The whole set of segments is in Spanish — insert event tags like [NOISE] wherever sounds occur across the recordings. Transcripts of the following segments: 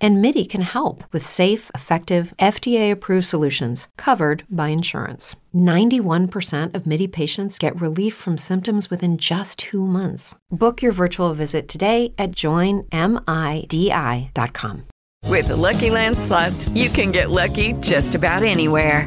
And MIDI can help with safe, effective, FDA approved solutions covered by insurance. 91% of MIDI patients get relief from symptoms within just two months. Book your virtual visit today at joinmidi.com. With the Lucky Land slots, you can get lucky just about anywhere.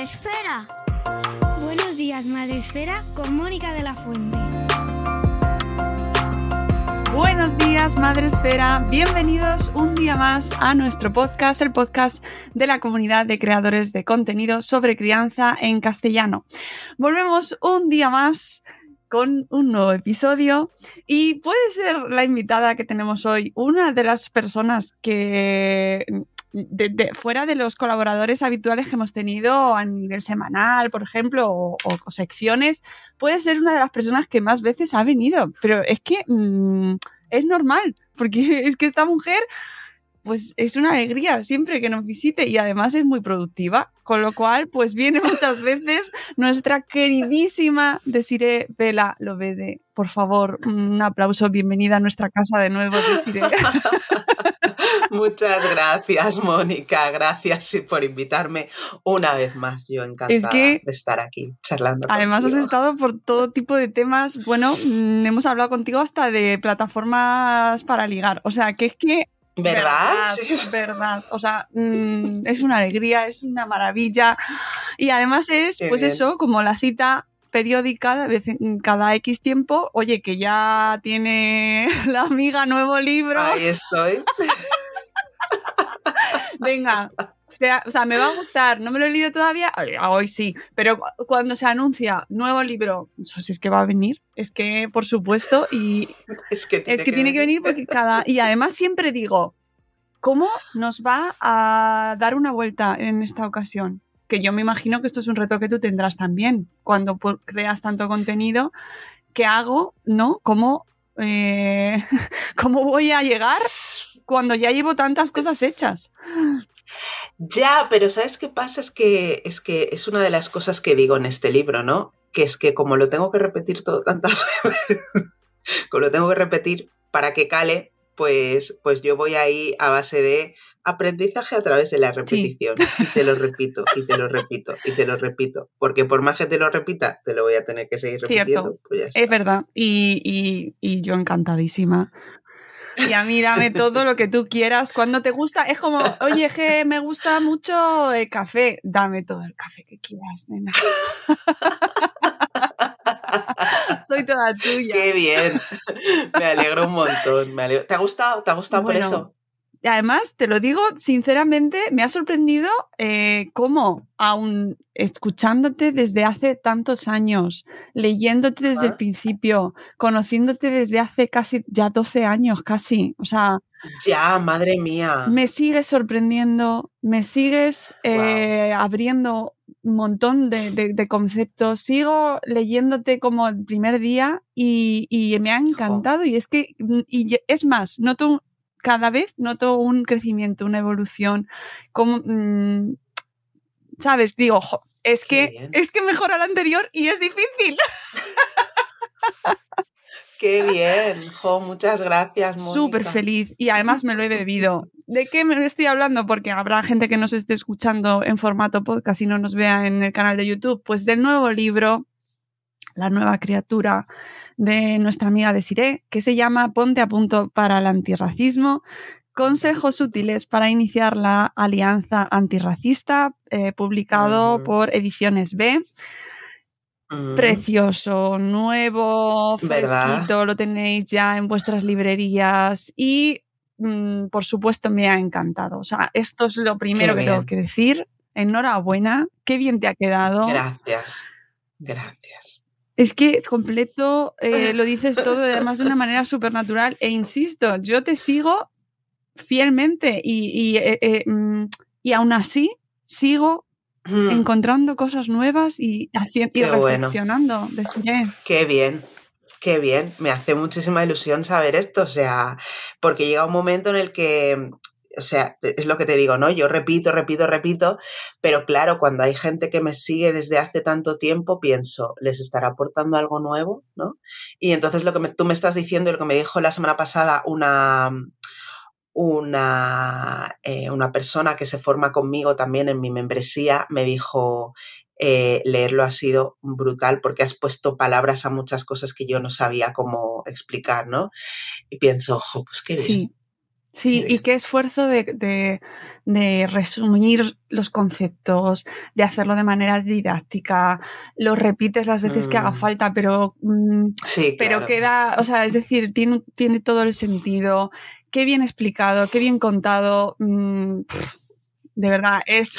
Días, Madre Esfera. Buenos días, Madre Esfera, con Mónica de la Fuente. Buenos días, Madre Esfera. Bienvenidos un día más a nuestro podcast, el podcast de la comunidad de creadores de contenido sobre crianza en castellano. Volvemos un día más con un nuevo episodio y puede ser la invitada que tenemos hoy una de las personas que de- fuera de los colaboradores habituales que hemos tenido a nivel semanal, por ejemplo, o, secciones, puede ser una de las personas que más veces ha venido. Pero es que mm, es normal, porque [LAUGHS] es que esta mujer, pues es una alegría siempre que nos visite y además es muy productiva, con lo cual, pues viene [LAUGHS] muchas veces nuestra queridísima Desiree Vela Lovede. Por favor, un aplauso, bienvenida a nuestra casa de nuevo, Desiree. [LAUGHS] Muchas gracias, Mónica. Gracias por invitarme una vez más. Yo encantada Es que- de estar aquí charlando. Además has estado por todo tipo de temas. Bueno, mm, hemos hablado contigo hasta de plataformas para ligar. O sea, que es que ¿Verdad? Es verdad. O sea, mm, es una alegría, es una maravilla. Y además es, Qué pues bien. eso, como la cita periódica, de vez en cada X tiempo, oye, que ya tiene [LAUGHS] la amiga nuevo libro. Ahí estoy. [LAUGHS] Venga. O sea, o sea, me va a gustar, no me lo he leído todavía, Ay, hoy sí, pero cu- cuando se anuncia nuevo libro, pues es que va a venir, es que por supuesto, y [LAUGHS] Es que tiene, es que tiene que venir porque cada. Y además siempre digo, ¿cómo nos va a dar una vuelta en esta ocasión? Que yo me imagino que esto es un reto que tú tendrás también cuando creas tanto contenido. ¿Qué hago? ¿No? ¿Cómo, eh, [LAUGHS] ¿Cómo voy a llegar cuando ya llevo tantas cosas hechas? Ya, pero ¿sabes qué pasa? Es que, es que es una de las cosas que digo en este libro, ¿no? Que es que como lo tengo que repetir todo tantas [LAUGHS] veces, como lo tengo que repetir para que cale, pues, pues yo voy ahí a base de aprendizaje a través de la repetición. Y te lo repito, y te lo repito, y te lo repito. Porque por más que te lo repita, te lo voy a tener que seguir repitiendo. Pues ya. Es verdad. Y, y- y yo encantadísima. Y a mí dame todo lo que tú quieras. Cuando te gusta, es como, oye, que me gusta mucho el café. Dame todo el café que quieras, nena. [LAUGHS] Soy toda tuya. Qué bien. Me alegro un montón. me alegro. ¿Te ha gustado? ¿Te ha gustado Bueno, por eso? Y además, te lo digo sinceramente, me ha sorprendido eh, cómo, aún escuchándote desde hace tantos años, leyéndote desde el principio, conociéndote desde hace casi ya 12 años, casi. O sea, Ya, madre mía. me sigues sorprendiendo, me sigues eh, abriendo un montón de, de- de conceptos, sigo leyéndote como el primer día y, y me ha encantado y es que, y es más, noto un- cada vez noto un crecimiento, una evolución, como, mm, ¿sabes? Digo, "Jo, es Qué que, bien. es que mejora la anterior y es difícil. Qué bien. Jo, muchas gracias. Súper feliz y además me lo he bebido. ¿De qué me estoy hablando? Porque habrá gente que nos esté escuchando en formato podcast y no nos vea en el canal de YouTube. Pues del nuevo libro, La nueva criatura de nuestra amiga Desiree, que se llama Ponte a punto para el antirracismo. Consejos útiles para iniciar la alianza antirracista, eh, publicado por Ediciones B. Mm, precioso, nuevo, ¿Verdad? fresquito, lo tenéis ya en vuestras librerías y mm, por supuesto me ha encantado. O sea, esto es lo primero que tengo que decir. Enhorabuena, qué bien te ha quedado. Gracias. Gracias. Es que completo, eh, lo dices [LAUGHS] todo además de una manera súper natural e insisto, yo te sigo fielmente y, y, eh, eh, mm, y aún así sigo Mm, encontrando cosas nuevas y, haciendo y Qué bueno. reflexionando. Qué bien. Qué bien, me hace muchísima ilusión saber esto, o sea, porque llega un momento en el que, o sea, es lo que te digo, ¿no? Yo repito, repito, repito, pero claro, cuando hay gente que me sigue desde hace tanto tiempo, pienso, ¿les estará aportando algo nuevo, ¿no? Y entonces lo que me- tú me estás diciendo y lo que me dijo la semana pasada una, una, eh, una persona que se forma conmigo también en mi membresía, me dijo, eh, leerlo ha sido brutal porque has puesto palabras a muchas cosas que yo no sabía cómo explicar, ¿no? Y pienso, ojo, pues qué bien. Sí. Sí, y bien. qué esfuerzo de, de- de resumir los conceptos, de hacerlo de manera didáctica, lo repites las veces que haga Mm. falta, pero, mm, Sí, pero claro. queda, o sea, es decir, tiene, tiene todo el sentido, qué bien explicado, qué bien contado, mm, pff, de verdad, es,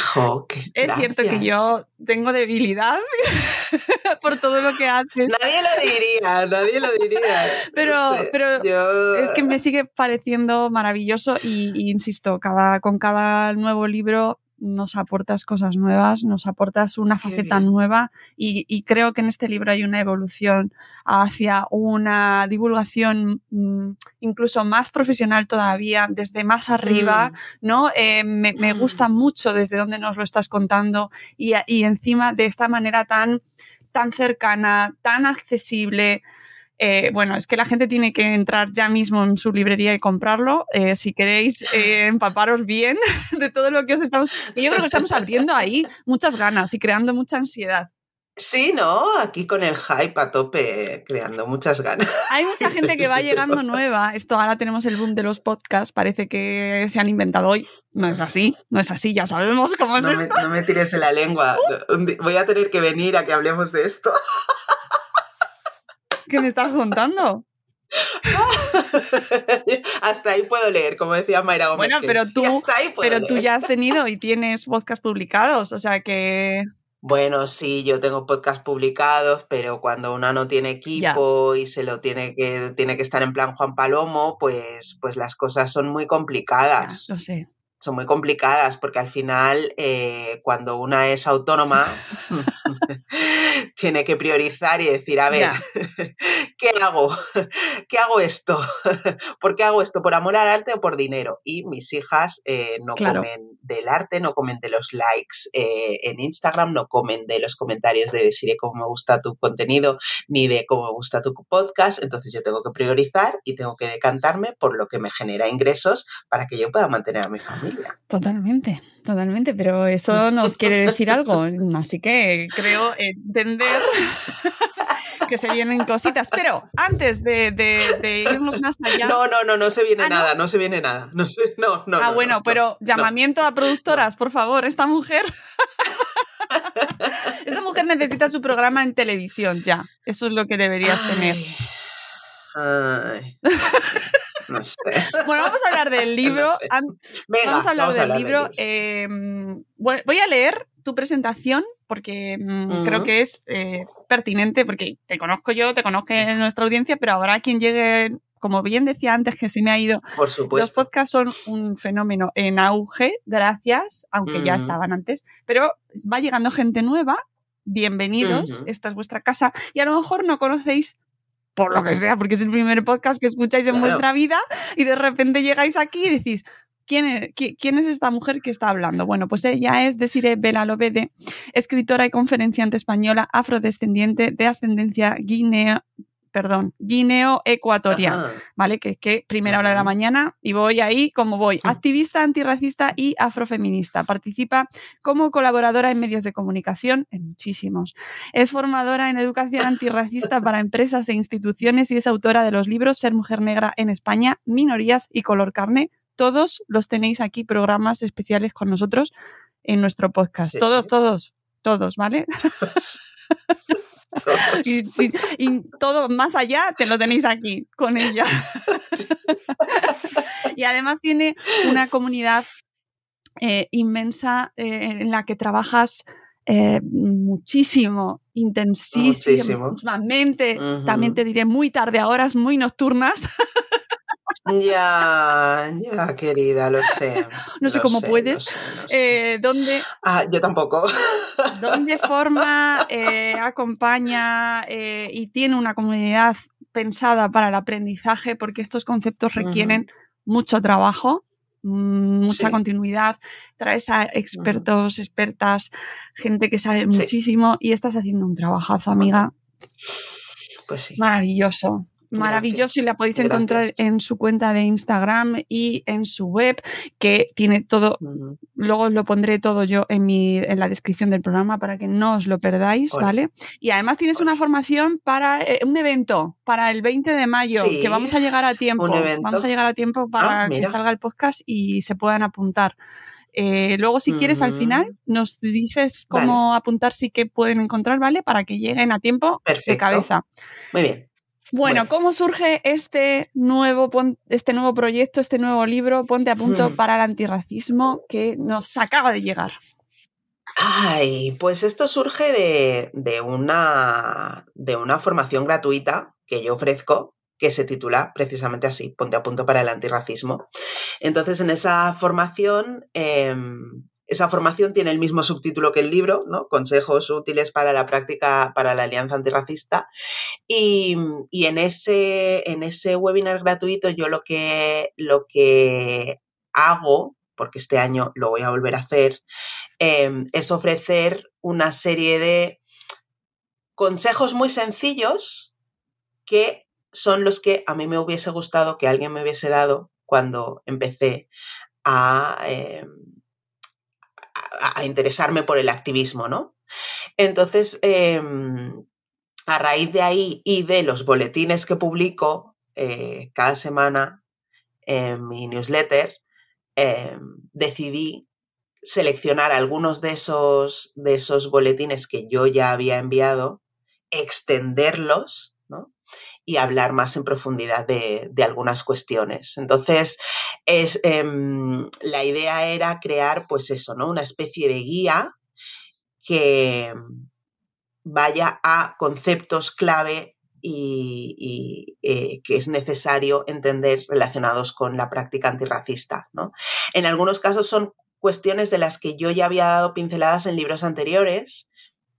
es cierto que yo tengo debilidad [LAUGHS] por todo lo que haces. Nadie lo diría, nadie lo diría. [LAUGHS] No Pero- sé, pero yo- Es que me sigue pareciendo maravilloso y, y insisto, cada, con cada nuevo libro nos aportas cosas nuevas, nos aportas una Qué faceta bien. nueva y, y creo que en este libro hay una evolución hacia una divulgación mm, incluso más profesional todavía, desde más arriba, Mm, ¿no? Eh, me, me Mm. gusta mucho desde donde nos lo estás contando y, y encima de esta manera tan, tan cercana, tan accesible. Eh, bueno, es que la gente tiene que entrar ya mismo en su librería y comprarlo. Eh, si queréis eh, empaparos bien [LAUGHS] de todo lo que os estamos... y Yo creo que estamos abriendo ahí muchas ganas y creando mucha ansiedad. Sí, ¿no? Aquí con el hype a tope, creando muchas ganas. Hay mucha [LAUGHS] gente que va llegando nueva. Esto ahora tenemos el boom de los podcasts. Parece que se han inventado hoy. No es así, no es así. Ya sabemos cómo es No me, esto. no me tires en la lengua. [LAUGHS] Voy a tener que venir a que hablemos de esto. ¿Qué me estás contando? [LAUGHS] hasta ahí puedo leer, como decía Mayra Gómez. Bueno, pero tú- hasta ahí puedo Pero tú ya has tenido y tienes podcasts publicados. O sea que... Bueno, sí, yo tengo podcast publicados, pero cuando una no tiene equipo y se lo tiene que, tiene que estar en plan Juan Palomo, pues, pues las cosas son muy complicadas. lo sé. Son muy complicadas porque al final, eh, cuando una es autónoma, [LAUGHS] [LAUGHS] tiene que priorizar y decir, a ver. [LAUGHS] ¿qué hago? ¿Qué hago esto? ¿Por qué hago esto? ¿Por amor al arte o por dinero? Y mis hijas eh, no Claro. comen del arte, no comen de los likes eh, en Instagram, no comen de los comentarios de decir cómo me gusta tu contenido, ni de cómo me gusta tu podcast. Entonces yo tengo que priorizar y tengo que decantarme por lo que me genera ingresos para que yo pueda mantener a mi familia. Totalmente, totalmente, pero eso [LAUGHS] nos quiere decir algo, así que creo entender [LAUGHS] que se vienen cositas. Pero antes de, de- de irnos más allá, No, no, no, no se viene Ah, nada, no se viene nada. No, se- no, no. ah, no, bueno, no, pero llamamiento a productoras, por favor, esta mujer, [LAUGHS] esta mujer necesita su programa en televisión ya. Eso es lo que deberías tener. Ay. No sé. [LAUGHS] Bueno, vamos a hablar del libro. No sé. An- Venga, vamos a hablar del libro. libro. Eh, bueno, voy a leer tu presentación porque mm, creo que es eh, pertinente, porque te conozco yo, te conozco nuestra audiencia, pero habrá quien llegue, como bien decía antes, que se me ha ido. Por Los supuesto. podcasts son un fenómeno en auge, gracias, aunque ya estaban antes, pero va llegando gente nueva. Bienvenidos, esta es vuestra casa y a lo mejor no conocéis por lo que sea, porque es el primer podcast que escucháis en Claro. vuestra vida y de repente llegáis aquí y decís, ¿quién es, qui- quién es esta mujer que está hablando? Bueno, pues ella es Desiree Bela Lobede, escritora y conferenciante española afrodescendiente de ascendencia guineo, perdón, guineo-ecuatoriana. Ajá. ¿vale? Que es que primera hora de la mañana y voy ahí como voy. Activista antirracista y afrofeminista. Participa como colaboradora en medios de comunicación, en muchísimos. Es formadora en educación antirracista para empresas e instituciones y es autora de los libros Ser Mujer Negra en España, Minorías y Color Carne. Todos los tenéis aquí, programas especiales con nosotros en nuestro podcast. Sí. Todos, todos, todos, ¿vale? [LAUGHS] [LAUGHS] y, y, todo más allá te lo tenéis aquí con ella. [LAUGHS] y además tiene una comunidad eh, inmensa eh, en la que trabajas eh, muchísimo, intensísimamente, también te diré muy tarde a horas muy nocturnas. Ya, ya, querida, lo sé. [LAUGHS] No sé cómo puedes. ¿Dónde? Ah, yo tampoco. ¿Dónde forma, acompaña y tiene una comunidad pensada para el aprendizaje? Porque estos conceptos requieren mucho trabajo mucha continuidad, traes a expertos, expertas, gente que sabe muchísimo y estás haciendo un trabajazo, amiga. Pues sí. Maravilloso maravilloso y la podéis encontrar en su cuenta de Instagram y en su web, que tiene todo, luego lo pondré todo yo en, mi, en la descripción del programa para que no os lo perdáis, ¿vale? Y además tienes una formación para eh, un evento, para el 20 de mayo, que vamos a llegar a tiempo, vamos a llegar a tiempo para ah, que salga el podcast y se puedan apuntar. Eh, luego, si quieres, al final nos dices cómo apuntarse y qué pueden encontrar, ¿vale? Para que lleguen a tiempo de cabeza. Muy bien. Bueno, ¿cómo surge este nuevo, este nuevo proyecto, este nuevo libro, Ponte a punto [LAUGHS] para el antirracismo, que nos acaba de llegar? Ay, pues esto surge de, una, de una formación gratuita que yo ofrezco, que se titula precisamente así, Ponte a punto para el antirracismo. Entonces, en esa formación em, esa formación tiene el mismo subtítulo que el libro, ¿no? Consejos útiles para la práctica para la Alianza Antirracista. Y, en, ese, en ese webinar gratuito yo lo que, lo que hago, porque este año lo voy a volver a hacer, em, es ofrecer una serie de consejos muy sencillos que son los que a mí me hubiese gustado que alguien me hubiese dado cuando empecé a, em, a, interesarme por el activismo, ¿no? Entonces, em, a raíz de ahí y de los boletines que publico eh, cada semana en mi newsletter, em, decidí seleccionar algunos de esos, de esos boletines que yo ya había enviado, extenderlos y hablar más en profundidad de, algunas cuestiones. Entonces, es, em, la idea era crear, pues eso, ¿no? Una especie de guía que vaya a conceptos clave y, eh, que es necesario entender relacionados con la práctica antirracista. ¿no? En algunos casos son cuestiones de las que yo ya había dado pinceladas en libros anteriores,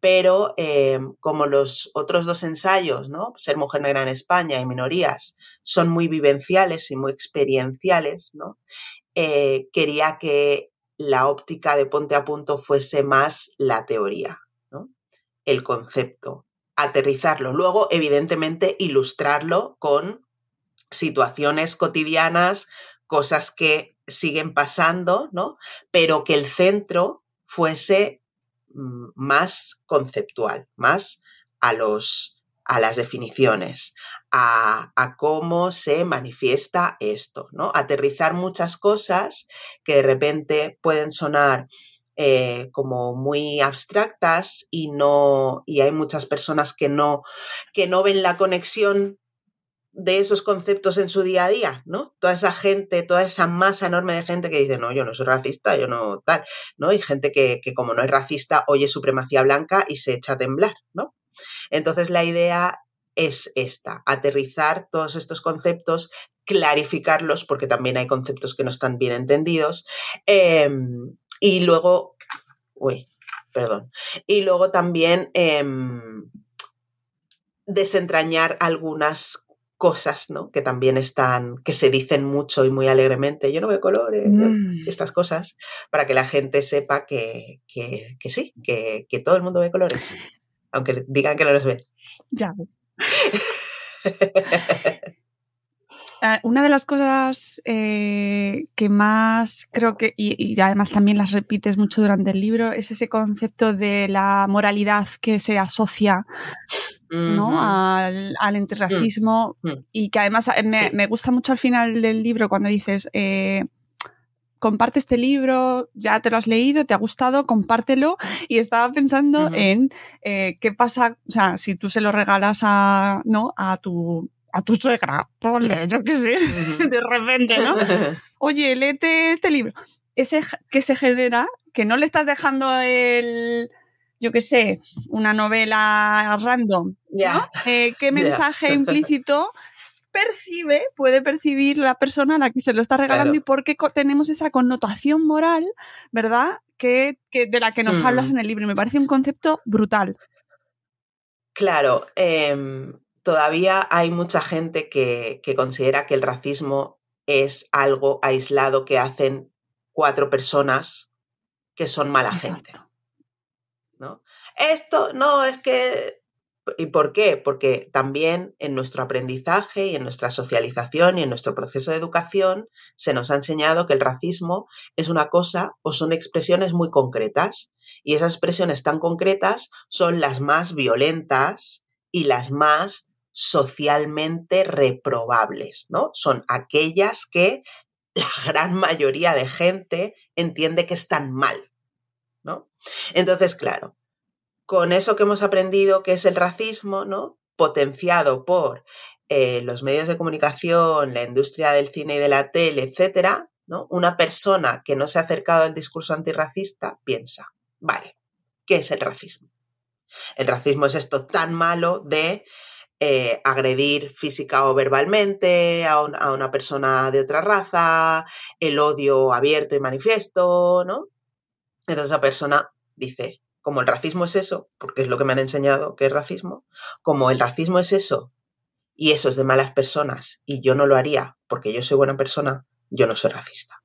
pero eh, como los otros dos ensayos, ¿no? Ser mujer negra en España y minorías, son muy vivenciales y muy experienciales, ¿no? Eh, quería que la óptica de ponte a punto fuese más la teoría, ¿no? el concepto, aterrizarlo. Luego, evidentemente, ilustrarlo con situaciones cotidianas, cosas que siguen pasando, ¿no? Pero que el centro fuese más conceptual, más a, los, a las definiciones, a, cómo se manifiesta esto, ¿no? Aterrizar muchas cosas que de repente pueden sonar eh, como muy abstractas y no y hay muchas personas que no que no ven la conexión de esos conceptos en su día a día, ¿no? Toda esa gente, toda esa masa enorme de gente que dice, no, yo no soy racista, yo no tal, ¿no? Y gente que, como no es racista oye supremacía blanca y se echa a temblar, ¿no? Entonces la idea es esta, aterrizar todos estos conceptos, clarificarlos, porque también hay conceptos que no están bien entendidos, em, y luego, uy, perdón, y luego también em, desentrañar algunas cosas, ¿no? Que también están, que se dicen mucho y muy alegremente, yo no veo colores, mm. estas cosas, para que la gente sepa que, sí, que, todo el mundo ve colores, aunque digan que no los ve. Ya. Ah, una de las cosas eh, que más creo que, y, además también las repites mucho durante el libro, es ese concepto de la moralidad que se asocia ¿no? al, al antirracismo mm, mm. y que además eh, me, me, gusta mucho al final del libro cuando dices, eh, comparte este libro, ya te lo has leído, te ha gustado, compártelo. Y estaba pensando en eh, qué pasa, o sea, si tú se lo regalas a, ¿no? a tu a tu suegra, ponle, yo qué sé, [LAUGHS] de repente, ¿no? [LAUGHS] Oye, léete este libro. Ese que se genera, que no le estás dejando el, yo qué sé, una novela random, ¿no? Eh, ¿Qué [LAUGHS] mensaje implícito percibe, puede percibir la persona a la que se lo está regalando y por qué tenemos esa connotación moral, ¿verdad? Que, de la que nos hablas mm. en el libro. Me parece un concepto brutal. Claro, em, todavía hay mucha gente que, considera que el racismo es algo aislado que hacen cuatro personas que son mala gente. ¿no? Esto no es que ¿Y por qué? Porque también en nuestro aprendizaje y en nuestra socialización y en nuestro proceso de educación se nos ha enseñado que el racismo es una cosa o son expresiones muy concretas. Y esas expresiones tan concretas son las más violentas y las más socialmente reprobables, ¿no? Son aquellas que la gran mayoría de gente entiende que están mal, ¿no? Entonces, claro, con eso que hemos aprendido que es el racismo, ¿no? Potenciado por eh, los medios de comunicación, la industria del cine y de la tele, etcétera, ¿no? Una persona que no se ha acercado al discurso antirracista piensa, vale, ¿qué es el racismo? El racismo es esto tan malo de eh, agredir física o verbalmente a, a, una persona de otra raza, el odio abierto y manifiesto, ¿no? Entonces esa persona dice, como el racismo es eso, porque es lo que me han enseñado que es racismo, como el racismo es eso y eso es de malas personas y yo no lo haría porque yo soy buena persona, yo no soy racista.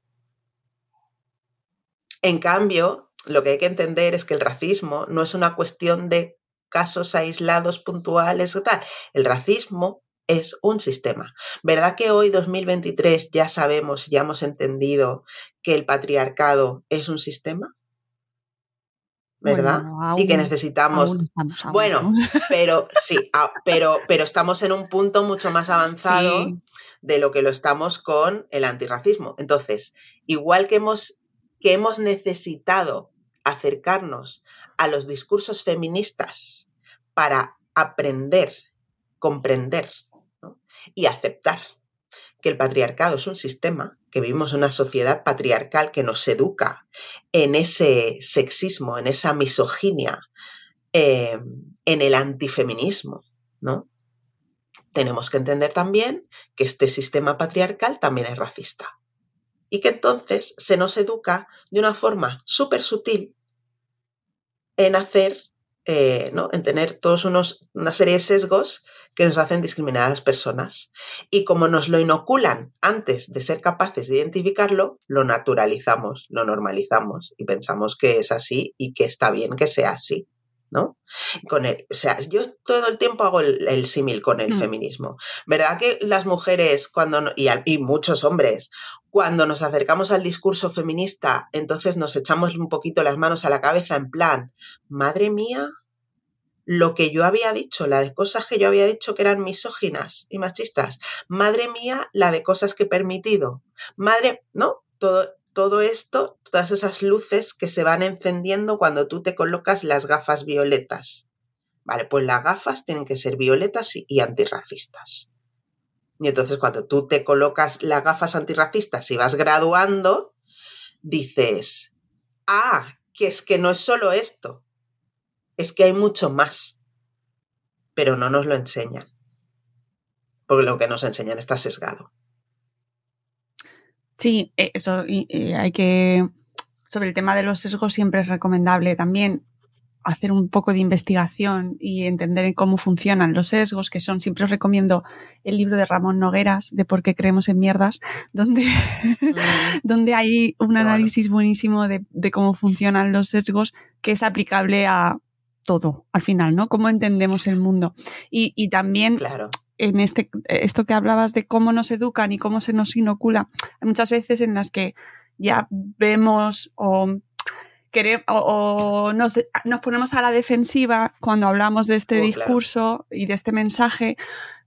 En cambio, lo que hay que entender es que el racismo no es una cuestión de casos aislados, puntuales o tal. El racismo es un sistema. ¿Verdad que hoy, 2023, ya sabemos, ya hemos entendido que el patriarcado es un sistema? ¿Verdad? y que necesitamos. bueno, [LAUGHS] pero sí, pero, pero estamos en un punto mucho más avanzado de lo que lo estamos con el antirracismo. Entonces, igual que hemos, que hemos necesitado acercarnos a los discursos feministas para aprender, comprender y aceptar que el patriarcado es un sistema, que vivimos en una sociedad patriarcal que nos educa en ese sexismo, en esa misoginia, em, en el antifeminismo, ¿no? Tenemos que entender también que este sistema patriarcal también es racista y que entonces se nos educa de una forma súper sutil en hacer, eh, ¿no? en tener todos unos, una serie de sesgos que nos hacen discriminar a las personas. Y como nos lo inoculan antes de ser capaces de identificarlo, lo naturalizamos, lo normalizamos y pensamos que es así y que está bien que sea así. ¿no? Con el, o sea, yo todo el tiempo hago el, símil con el mm. feminismo. ¿Verdad que las mujeres cuando y, y, muchos hombres cuando nos acercamos al discurso feminista, entonces nos echamos un poquito las manos a la cabeza en plan, madre mía, lo que yo había dicho, la de cosas que yo había dicho que eran misóginas y machistas. Madre mía, la de cosas que he permitido. Madre, ¿no? Todo, todo esto, todas esas luces que se van encendiendo cuando tú te colocas las gafas violetas. Vale, pues las gafas tienen que ser violetas y, antirracistas. Y entonces cuando tú te colocas las gafas antirracistas y vas graduando, dices, ah, que es que no es solo esto, es que hay mucho más, pero no nos lo enseñan, porque lo que nos enseñan está sesgado. Sí, eh, eso hay que, sobre el tema de los sesgos siempre es recomendable también hacer un poco de investigación y entender cómo funcionan los sesgos, que son, siempre os recomiendo el libro de Ramón Nogueras, de por qué creemos en mierdas, [LAUGHS] donde, mm. donde hay un análisis buenísimo de, de, cómo funcionan los sesgos que es aplicable a todo al final, ¿no? Cómo entendemos el mundo. Y, también en este, esto que hablabas de cómo nos educan y cómo se nos inocula, hay muchas veces en las que ya vemos o, queremos, o, nos, ponemos a la defensiva cuando hablamos de este oh, discurso y de este mensaje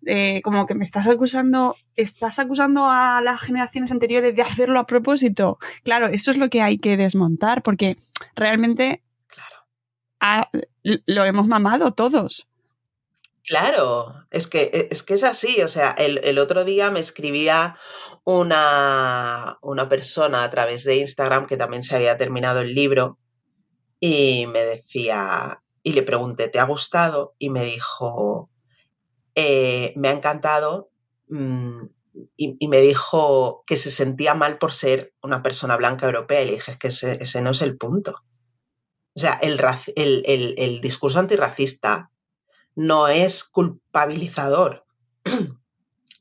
eh, como que me estás acusando, estás acusando a las generaciones anteriores de hacerlo a propósito. Claro, eso es lo que hay que desmontar, porque realmente lo hemos mamado todos. Claro, es que, e, es que es así. O sea, el, otro día me escribía una, una, persona a través de Instagram que también se había terminado el libro y me decía, y le pregunté, ¿te ha gustado? Y me dijo, eh, me ha encantado. Mm, y, me dijo que se sentía mal por ser una persona blanca europea. Y le dije, es que ese, no es el punto. O sea, el, el, el discurso antirracista no es culpabilizador. [CLEARS THROAT]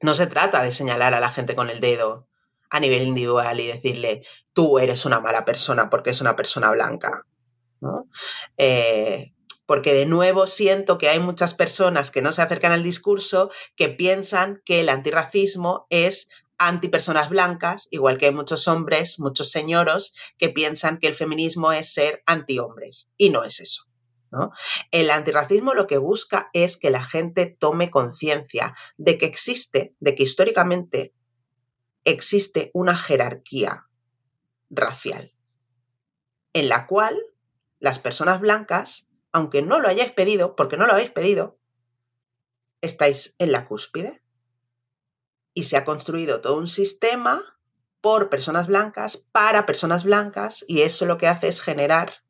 No se trata de señalar a la gente con el dedo a nivel individual y decirle, tú eres una mala persona porque es una persona blanca. Eh, porque de nuevo siento que hay muchas personas que no se acercan al discurso que piensan que el antirracismo es antipersonas blancas, igual que hay muchos hombres, muchos señoros que piensan que el feminismo es ser antihombres. Y no es eso. El antirracismo lo que busca es que la gente tome conciencia de que existe, de que históricamente existe una jerarquía racial en la cual las personas blancas, aunque no lo hayáis pedido, porque no lo habéis pedido, estáis en la cúspide. Y se ha construido todo un sistema por personas blancas, para personas blancas, y eso lo que hace es generar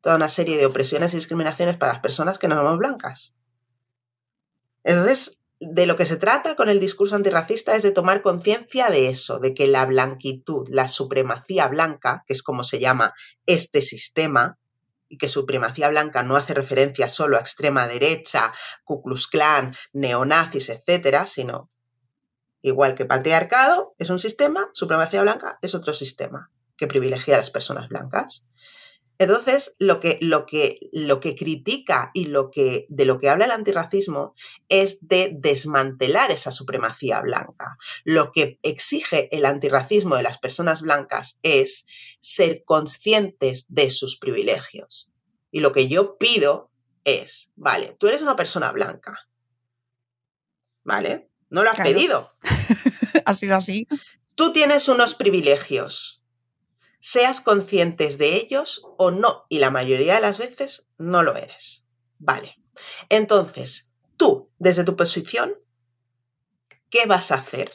toda una serie de opresiones y discriminaciones para las personas que no somos blancas. Entonces, de lo que se trata con el discurso antirracista es de tomar conciencia de eso, de que la blanquitud, la supremacía blanca, que es como se llama este sistema, y que supremacía blanca no hace referencia solo a extrema derecha, Ku Klan, neonazis, etcétera, sino igual que patriarcado es un sistema, supremacía blanca es otro sistema que privilegia a las personas blancas. Entonces, lo que, lo que, lo que critica y lo que, de lo que habla el antirracismo es de desmantelar esa supremacía blanca. Lo que exige el antirracismo de las personas blancas es ser conscientes de sus privilegios. Y lo que yo pido es, vale, tú eres una persona blanca. ¿Vale? No lo has pedido. [LAUGHS] ha sido así. Tú tienes unos privilegios seas conscientes de ellos o no, y la mayoría de las veces no lo eres. Vale. Entonces, tú, desde tu posición, ¿qué vas a hacer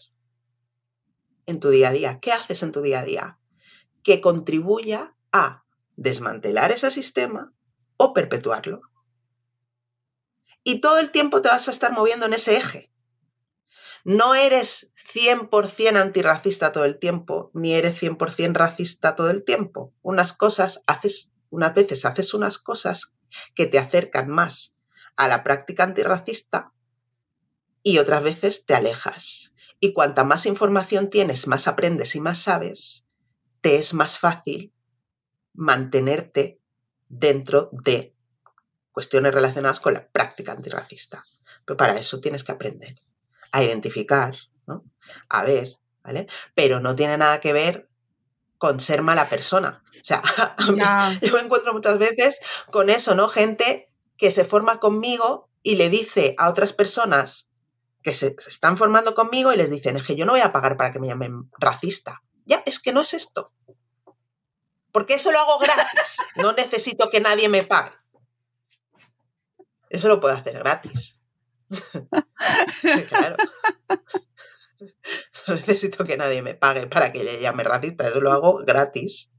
en tu día a día? ¿Qué haces en tu día a día? Que contribuya a desmantelar ese sistema o perpetuarlo. Y todo el tiempo te vas a estar moviendo en ese eje. No eres 100% antirracista todo el tiempo, ni eres 100% racista todo el tiempo. Unas cosas haces, unas veces haces unas cosas que te acercan más a la práctica antirracista y otras veces te alejas. Y cuanta más información tienes, más aprendes y más sabes, te es más fácil mantenerte dentro de cuestiones relacionadas con la práctica antirracista. Pero para eso tienes que aprender a identificar, ¿no? A ver, ¿vale? Pero no tiene nada que ver con ser mala persona. O sea, [LAUGHS] yo me encuentro muchas veces con eso, ¿no? Gente que se forma conmigo y le dice a otras personas que se, están formando conmigo y les dicen, es que yo no voy a pagar para que me llamen racista. Ya, es que no es esto. Porque eso lo hago gratis. No necesito que nadie me pague. Eso lo puedo hacer gratis. [LAUGHS] claro. No [LAUGHS] necesito que nadie me pague para que le llame racista, eso lo hago gratis.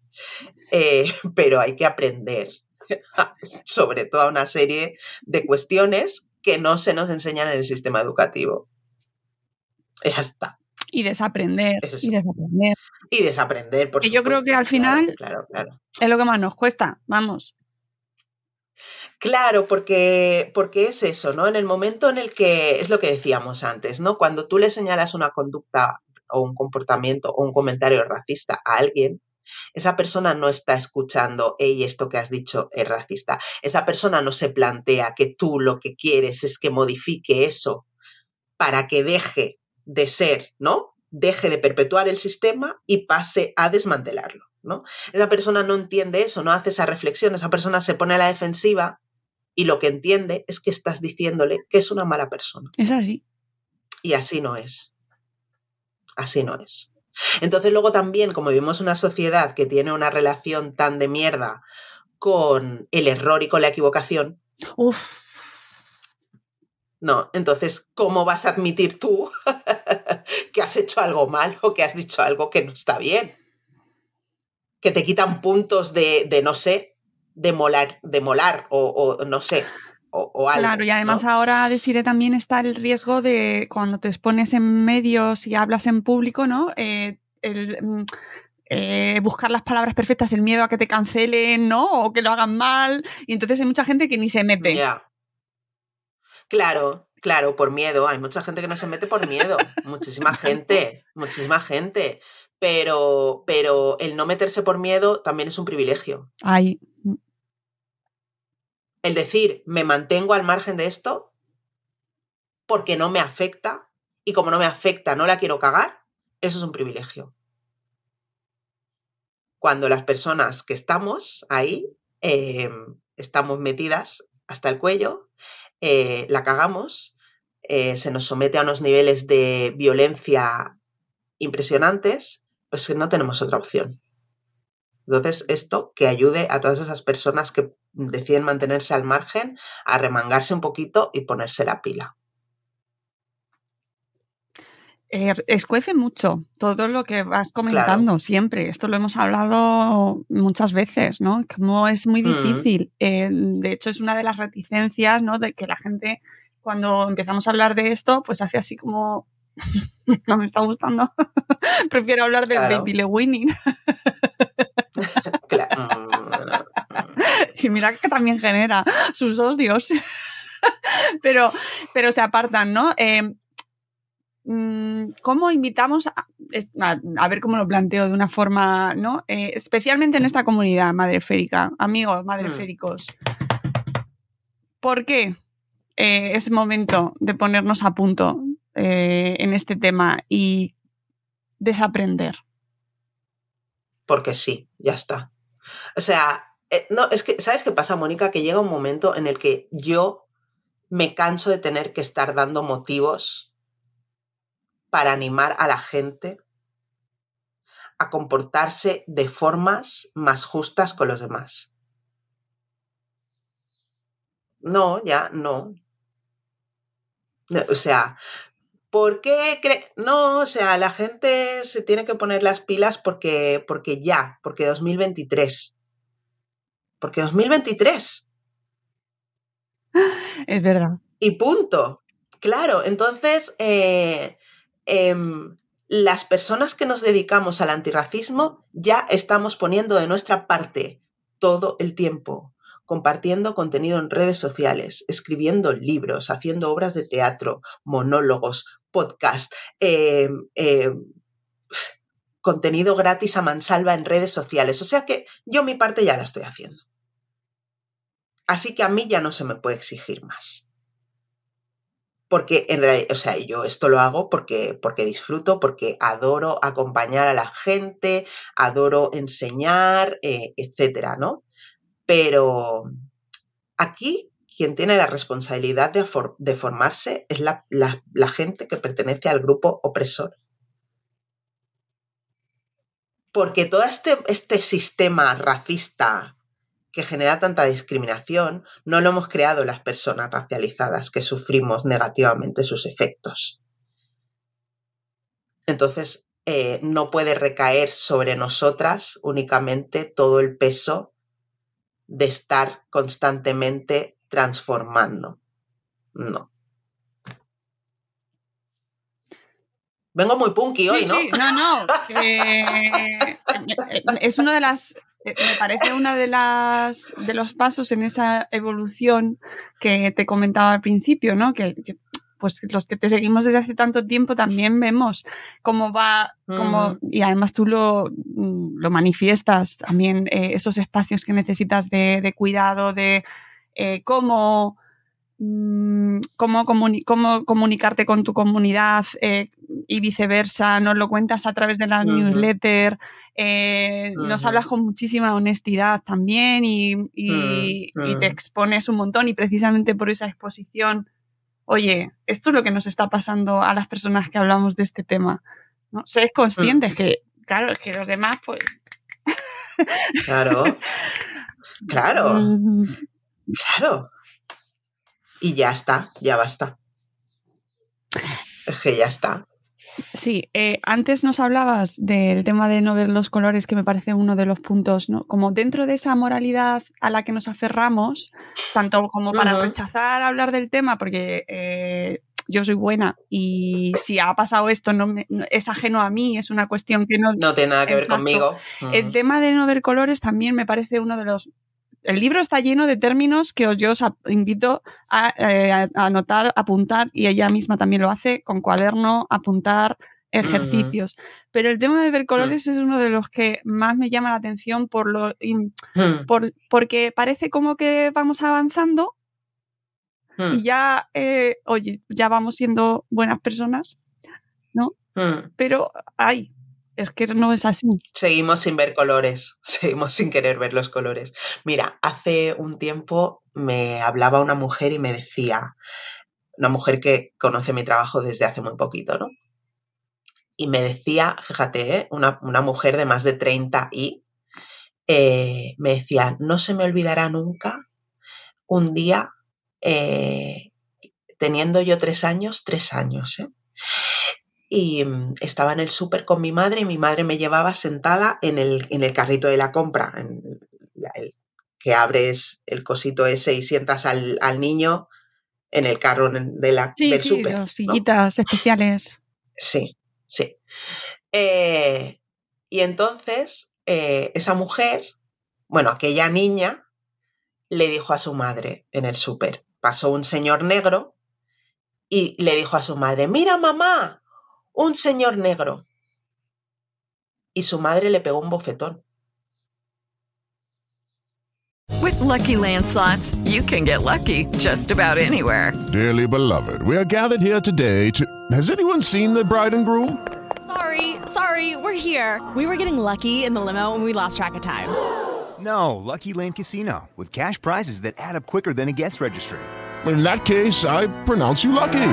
Eh, [LAUGHS] pero hay que aprender sobre toda una serie de cuestiones que no se nos enseñan en el sistema educativo. Ya está. Y desaprender. Y desaprender. Y desaprender, por Yo creo que al final claro, claro. es lo que más nos cuesta, vamos. Claro, porque, porque es eso, ¿no? En el momento en el que, es lo que decíamos antes, ¿no? Cuando tú le señalas una conducta o un comportamiento o un comentario racista a alguien, esa persona no está escuchando, hey, esto que has dicho es racista. Esa persona no se plantea que tú lo que quieres es que modifique eso para que deje de ser, ¿no? Deje de perpetuar el sistema y pase a desmantelarlo. Esa persona no entiende eso, no hace esa reflexión, esa persona se pone a la defensiva y lo que entiende es que estás diciéndole que es una mala persona. Es así. Y así no es. Así no es. Entonces luego también, como vivimos una sociedad que tiene una relación tan de mierda con el error y con la equivocación, Uf, no, entonces, ¿cómo vas a admitir tú [LAUGHS] que has hecho algo mal o que has dicho algo que no está bien? Que te quitan puntos de, de no sé, de molar, de molar o, o no sé, o, o algo. claro, y además ¿no? ahora, Desire, también está el riesgo de cuando te expones en medios y hablas en público, ¿no? Eh, el, mm, eh, buscar las palabras perfectas, el miedo a que te cancelen, ¿no? O que lo hagan mal. Y entonces hay mucha gente que ni se mete. Claro, claro, por miedo. Hay mucha gente que no se mete por miedo. muchísima [LAUGHS] gente, muchísima gente. Pero, pero el no meterse por miedo también es un privilegio. Ay, El decir, me mantengo al margen de esto porque no me afecta y como no me afecta no la quiero cagar, eso es un privilegio. Cuando las personas que estamos ahí eh, estamos metidas hasta el cuello, eh, la cagamos, eh, se nos somete a unos niveles de violencia impresionantes, pues no tenemos otra opción. Entonces, esto que ayude a todas esas personas que deciden mantenerse al margen a remangarse un poquito y ponerse la pila. eh, escuece mucho todo lo que vas comentando siempre. Esto lo hemos hablado muchas veces, ¿no? Como es muy Mm. difícil. Eh, de hecho, es una de las reticencias, ¿no? De que la gente, cuando empezamos a hablar de esto, pues hace así como. [LAUGHS] no me está gustando. [LAUGHS] Prefiero hablar de Claro. Baby Le [LAUGHS] [LAUGHS] Y mira que también genera sus odios. [LAUGHS] pero, pero se apartan, ¿no? Eh, mm, ¿Cómo invitamos a, es- a- a ver cómo lo planteo de una forma, ¿no? Eh, especialmente en esta comunidad madreférica, amigos madreféricos. ¿Por qué eh, es momento de ponernos a punto en este tema y desaprender? Porque sí, ya está. O sea, eh, no, es que, ¿sabes qué pasa, Mónica? Que llega un momento en el que yo me canso de tener que estar dando motivos para animar a la gente a comportarse de formas más justas con los demás. No, ya, no. No, O sea, ¿por qué cre- No, o sea, la gente se tiene que poner las pilas porque, porque ya, porque 2023. Porque 2023. [GASPS] Es verdad. Y punto. Claro, entonces eh, em, las personas que nos dedicamos al antirracismo ya estamos poniendo de nuestra parte todo el tiempo, compartiendo contenido en redes sociales, escribiendo libros, haciendo obras de teatro, monólogos, podcast, em, em, contenido gratis a mansalva en redes sociales. O sea que yo mi parte ya la estoy haciendo. Así que a mí ya no se me puede exigir más porque en realidad, o sea, yo esto lo hago porque, porque disfruto, porque adoro acompañar a la gente, adoro enseñar, eh, etcétera, ¿no? Pero aquí quien tiene la responsabilidad de, for- de formarse es la gente que pertenece al grupo opresor. Porque todo este, este sistema racista que genera tanta discriminación no lo hemos creado las personas racializadas que sufrimos negativamente sus efectos. Entonces, eh, no puede recaer sobre nosotras únicamente todo el peso de estar constantemente transformando. No. Vengo muy punky hoy, Sí, ¿no? sí, no, no. que- es uno de las. eh, Me parece uno de las de los pasos en esa evolución que te comentaba al principio, ¿no? Que pues los que te seguimos desde hace tanto tiempo también vemos cómo va, cómo, y además tú lo, mm, lo manifiestas también, eh, esos espacios que necesitas de, de cuidado, de eh, cómo, mm, cómo, comuni- cómo comunicarte con tu comunidad eh, y viceversa, nos lo cuentas a través de la Ujú. newsletter, eh, nos hablas con muchísima honestidad también y, y- Mm, y te mm. expones un montón y precisamente por esa exposición oye, esto es lo que nos está pasando a las personas que hablamos de este tema. ¿no? Ser conscientes que, claro, que los demás, pues... Claro, [LAUGHS] claro, claro. Y ya está, ya basta. Es que ya está. Sí, eh, antes nos hablabas del tema de no ver los colores, que me parece uno de los puntos, ¿no? Como dentro de esa moralidad a la que nos aferramos, tanto como para rechazar hablar del tema, porque eh, yo soy buena y si ha pasado esto no, me- no- es ajeno a mí, es una cuestión que no... No tiene nada que ver conmigo. El tema de no ver colores también me parece uno de los... El libro está lleno de términos que os, yo os invito a, eh, a- anotar, apuntar, y ella misma también lo hace con cuaderno, apuntar ejercicios. Pero el tema de ver colores es uno de los que más me llama la atención por lo, Mm, por- porque parece como que vamos avanzando mm, y ya, eh, oye, ya vamos siendo buenas personas, mm. pero ay, es que no es así. Seguimos sin ver colores, [LAUGHS] seguimos sin querer ver los colores. Mira, hace un tiempo me hablaba una mujer y me decía, una mujer que conoce mi trabajo desde hace muy poquito, ¿no? Y me decía, fíjate, ¿eh? una, una mujer de más de 30 y eh, me decía, no se me olvidará nunca un día eh, teniendo yo tres años, tres años, ¿eh? Y mm, estaba en el súper con mi madre y mi madre me llevaba sentada en el, en el carrito de la compra, en el- que abres el cosito ese y sientas al, al niño en el carro de la, Sí, del sí, súper. los ¿no? sillitas especiales. Sí, sí. Eh, y entonces eh, esa mujer, bueno, aquella niña, le dijo a su madre en el súper, pasó un señor negro y le dijo a su madre, mira mamá, un señor negro. Y su madre le pegó un bofetón. With Lucky Land slots, you can get lucky just about anywhere. Dearly beloved, we are gathered here today to. Has anyone seen the bride and groom? Sorry, sorry, we're here. We were getting lucky in the limo and we lost track of time. No, Lucky Land Casino, with cash prizes that add up quicker than a guest registry. In that case, I pronounce you lucky.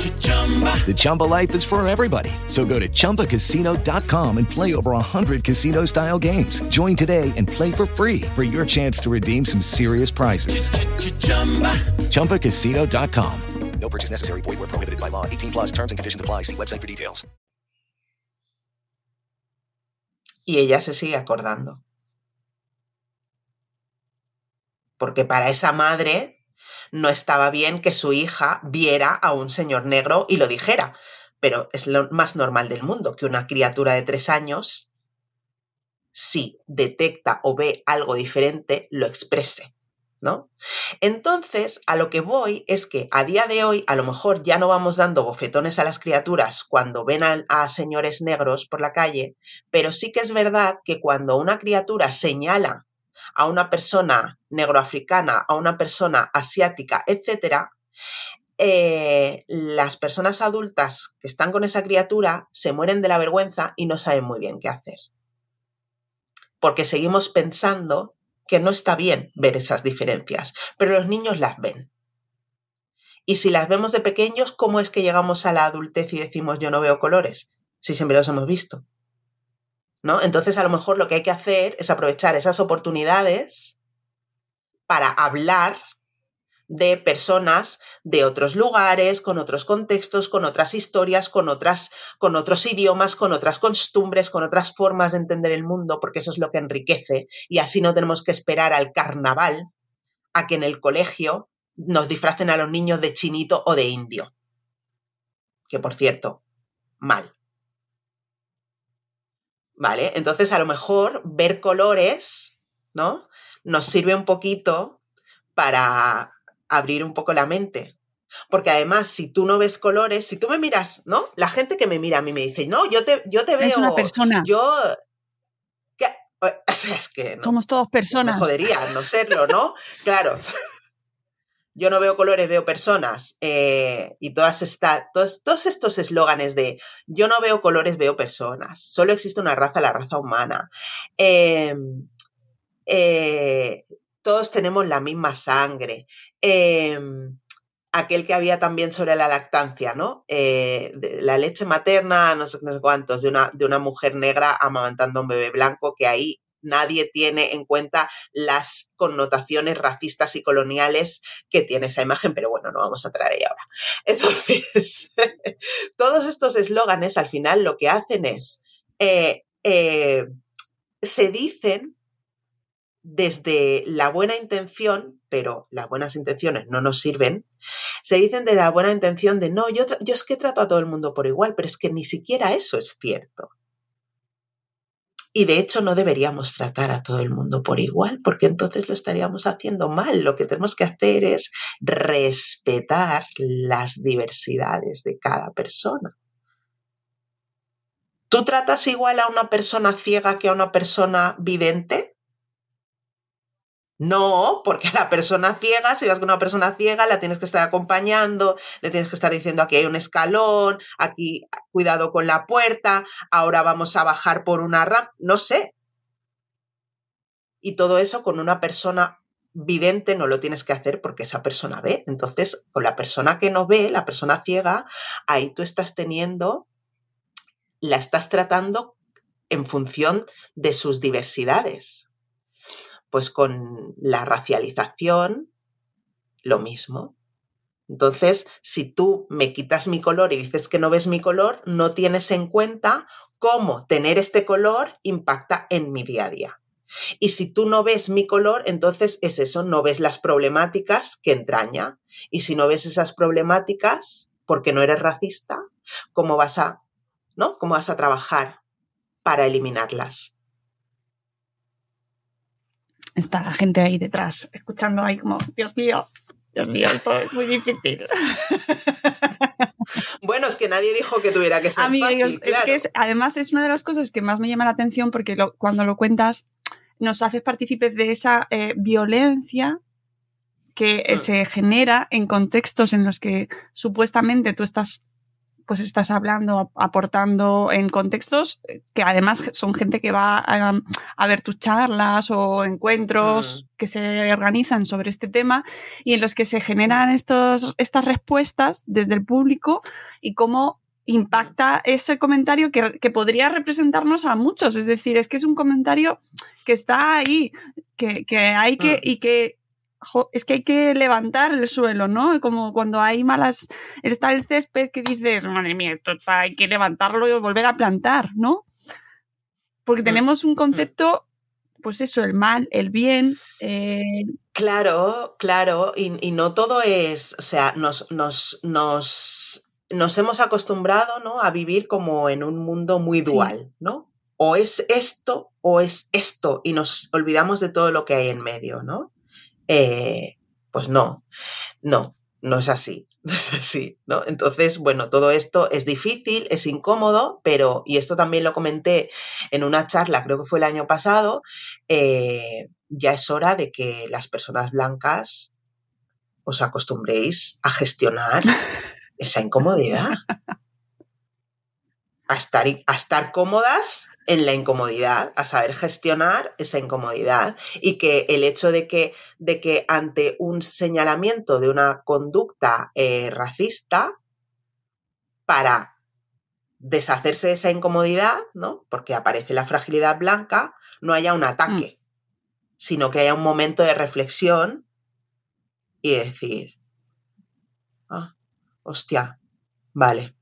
The Chumba life is for everybody. So go to ChumbaCasino.com and play over 100 casino style games. Join today and play for free for your chance to redeem some serious prizes. ChumbaCasino.com. No purchase necessary. Void where prohibited by law. 18 plus terms and conditions apply. See website for details. Y ella se sigue acordando. Porque para esa madre no estaba bien que su hija viera a un señor negro y lo dijera. Pero es lo más normal del mundo que una criatura de tres años, si detecta o ve algo diferente, lo exprese. ¿No? Entonces, a lo que voy es que a día de hoy, a lo mejor ya no vamos dando bofetones a las criaturas cuando ven a, a señores negros por la calle, pero sí que es verdad que cuando una criatura señala a una persona negroafricana, a una persona asiática, etcétera, eh, las personas adultas que están con esa criatura se mueren de la vergüenza y no saben muy bien qué hacer. Porque seguimos pensando que no está bien ver esas diferencias, pero los niños las ven. Y si las vemos de pequeños, ¿cómo es que llegamos a la adultez y decimos yo no veo colores? Si siempre los hemos visto. ¿No? Entonces a lo mejor lo que hay que hacer es aprovechar esas oportunidades para hablar de personas de otros lugares, con otros contextos, con otras historias, con, otras, con otros idiomas, con otras costumbres, con otras formas de entender el mundo, porque eso es lo que enriquece. Y así no tenemos que esperar al carnaval a que en el colegio nos disfracen a los niños de chinito o de indio. Que por cierto, mal. ¿Vale? Entonces a lo mejor ver colores, ¿no? Nos sirve un poquito para abrir un poco la mente. Porque además, si tú no ves colores, si tú me miras, ¿no? La gente que me mira a mí me dice, no, yo te, yo te veo. Es una persona. Yo. que- O sea, es que no. Somos todos personas. Me jodería no serlo, ¿no? claro. [LAUGHS] Yo no veo colores, veo personas. Eh, y todas esta, todos, todos estos eslóganes de yo no veo colores, veo personas. Solo existe una raza, la raza humana. Em, eh, todos tenemos la misma sangre. Em, aquel que había también sobre la lactancia, ¿no? Eh, la leche materna, no sé, cuántos, de una, de una mujer negra amamantando a un bebé blanco, que ahí nadie tiene en cuenta las connotaciones racistas y coloniales que tiene esa imagen, pero bueno, no vamos a traer ahí ahora. [LAUGHS] Entonces, [LAUGHS] todos estos eslóganes al final lo que hacen es, eh, eh, se dicen desde la buena intención, pero las buenas intenciones no nos sirven, se dicen de la buena intención de no, yo, yo es que trato a todo el mundo por igual, pero es que ni siquiera eso es cierto. Y de hecho no deberíamos tratar a todo el mundo por igual, porque entonces lo estaríamos haciendo mal. Lo que tenemos que hacer es respetar las diversidades de cada persona. ¿Tú tratas igual a una persona ciega que a una persona vidente? No, porque la persona ciega, si vas con una persona ciega, la tienes que estar acompañando, le tienes que estar diciendo aquí hay un escalón, aquí cuidado con la puerta, ahora vamos a bajar por una rampa, no sé. Y todo eso con una persona vidente no lo tienes que hacer porque esa persona ve. Entonces, con la persona que no ve, la persona ciega, ahí tú estás teniendo, la estás tratando en función de sus diversidades. Pues con la racialización, lo mismo. Entonces, si tú me quitas mi color y dices que no ves mi color, no tienes en cuenta cómo tener este color impacta en mi día a día. Y si tú no ves mi color, entonces es eso, no ves las problemáticas que entraña. Y si no ves esas problemáticas, porque no eres racista, ¿cómo vas a, ¿no? ¿Cómo vas a trabajar para eliminarlas? Está la gente ahí detrás, escuchando ahí como, Dios mío, Dios mío, esto es muy difícil. [LAUGHS] Bueno, es que nadie dijo que tuviera que ser fácil, es que además es una de las cosas que más me llama la atención porque cuando lo cuentas nos haces partícipes de esa eh, violencia que eh, mm. se genera en contextos en los que supuestamente tú estás pues estás hablando, aportando en contextos que además son gente que va a, ver tus charlas o encuentros que se organizan sobre este tema y en los que se generan estos, estas respuestas desde el público y cómo impacta ese comentario que, que, podría representarnos a muchos. Es decir, es que es un comentario que está ahí, que, que hay que, y que es que hay que levantar el suelo, ¿no? Como cuando hay malas, está el césped que dices, madre mía, esto hay que levantarlo y volver a plantar, ¿no? Porque mm, tenemos un mm. concepto, pues eso, el mal, el bien. Eh, claro, claro, y, no todo es, o sea, nos, nos, nos, nos hemos acostumbrado, ¿no? A vivir como en un mundo muy dual, ¿no? O es esto o es esto, y nos olvidamos de todo lo que hay en medio, ¿no? Eh, pues no, no, no es así, [LAUGHS] no es así, ¿no? Entonces, bueno, todo esto es difícil, es incómodo, pero, y esto también lo comenté en una charla, creo que fue el año pasado, eh, ya es hora de que las personas blancas os acostumbréis a gestionar [LAUGHS] esa incomodidad. A estar, a estar cómodas en la incomodidad, a saber gestionar esa incomodidad y que el hecho de que, de que ante un señalamiento de una conducta eh, racista, para deshacerse de esa incomodidad, ¿no? Porque aparece la fragilidad blanca, no haya un ataque, mm. sino que haya un momento de reflexión y decir, ah, hostia, vale,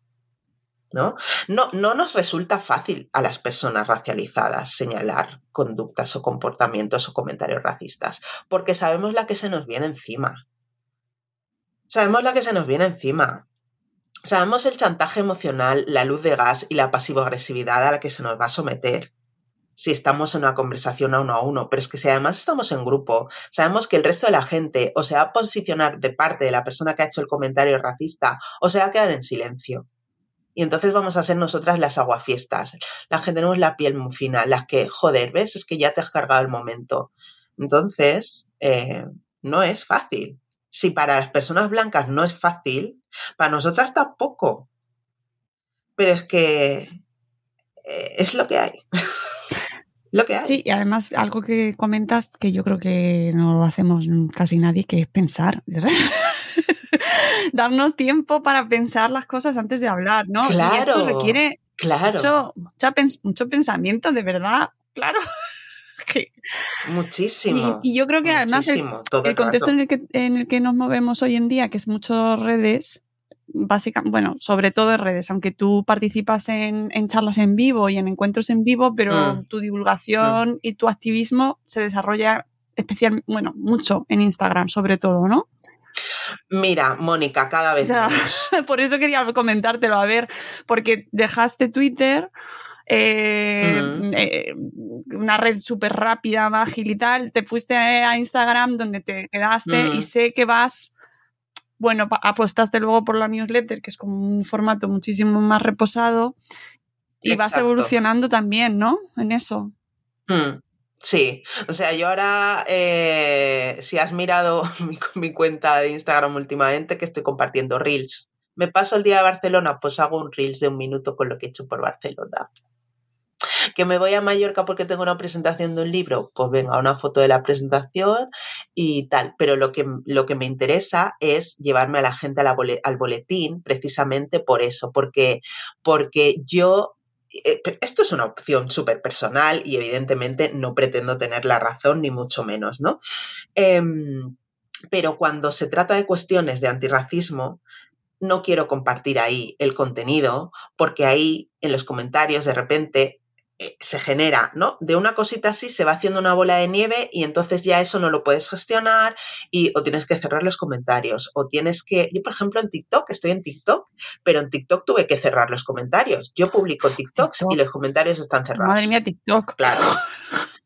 ¿no? No, no nos resulta fácil a las personas racializadas señalar conductas o comportamientos o comentarios racistas, porque sabemos la que se nos viene encima. Sabemos la que se nos viene encima. Sabemos el chantaje emocional, la luz de gas y la pasivo-agresividad a la que se nos va a someter si estamos en una conversación a uno a uno, pero es que si además estamos en grupo, sabemos que el resto de la gente o se va a posicionar de parte de la persona que ha hecho el comentario racista o se va a quedar en silencio Y entonces vamos a ser nosotras las aguafiestas, las que tenemos la piel muy fina, las que, joder, ¿ves? Es que ya te has cargado el momento. Entonces, eh, no es fácil. Si para las personas blancas no es fácil, para nosotras tampoco. Pero es que eh, es lo que hay. [LAUGHS] lo que hay. Sí, y además algo que comentas que yo creo que no lo hacemos casi nadie, que es pensar. [LAUGHS] [LAUGHS] Darnos tiempo para pensar las cosas antes de hablar, ¿no? Claro. Y esto requiere claro. mucho, mucho, pensamiento, de verdad, claro. [LAUGHS] Muchísimo. Y, yo creo que además el, el contexto en el, que, en el que nos movemos hoy en día, que es muchas redes, básicamente, bueno, sobre todo en redes, aunque tú participas en, en, charlas en vivo y en encuentros en vivo, pero Mm. tu divulgación Mm. y tu activismo se desarrolla especial, bueno, mucho en Instagram, sobre todo, ¿no? Mira, Mónica, cada vez [LAUGHS] Ya. menos. [LAUGHS] Por eso quería comentártelo, a ver, porque dejaste Twitter, eh, Mm. eh, una red súper rápida, ágil y tal, te fuiste a Instagram donde te quedaste Mm. y sé que vas, bueno, apostaste luego por la newsletter, que es como un formato muchísimo más reposado y vas evolucionando también, ¿no? En eso. Mm, Sí, o sea, yo ahora, eh, si has mirado [LAUGHS] mi, cuenta de Instagram últimamente, que estoy compartiendo reels. Me paso el día de Barcelona, pues hago un reels de un minuto con lo que he hecho por Barcelona. Que me voy a Mallorca porque tengo una presentación de un libro, pues venga, una foto de la presentación y tal. Pero lo que, lo que me interesa es llevarme a la gente al boletín precisamente por eso, porque, porque yo esto es una opción súper personal y evidentemente no pretendo tener la razón ni mucho menos, ¿no? Em, pero cuando se trata de cuestiones de antirracismo, no quiero compartir ahí el contenido porque ahí en los comentarios de repente eh, se genera, ¿no? De una cosita así se va haciendo una bola de nieve y entonces ya eso no lo puedes gestionar y o tienes que cerrar los comentarios o tienes que, yo por ejemplo en TikTok, estoy en TikTok, pero en TikTok tuve que cerrar los comentarios. Yo publico TikToks y los comentarios están cerrados. Madre mía, TikTok. Claro. [LAUGHS]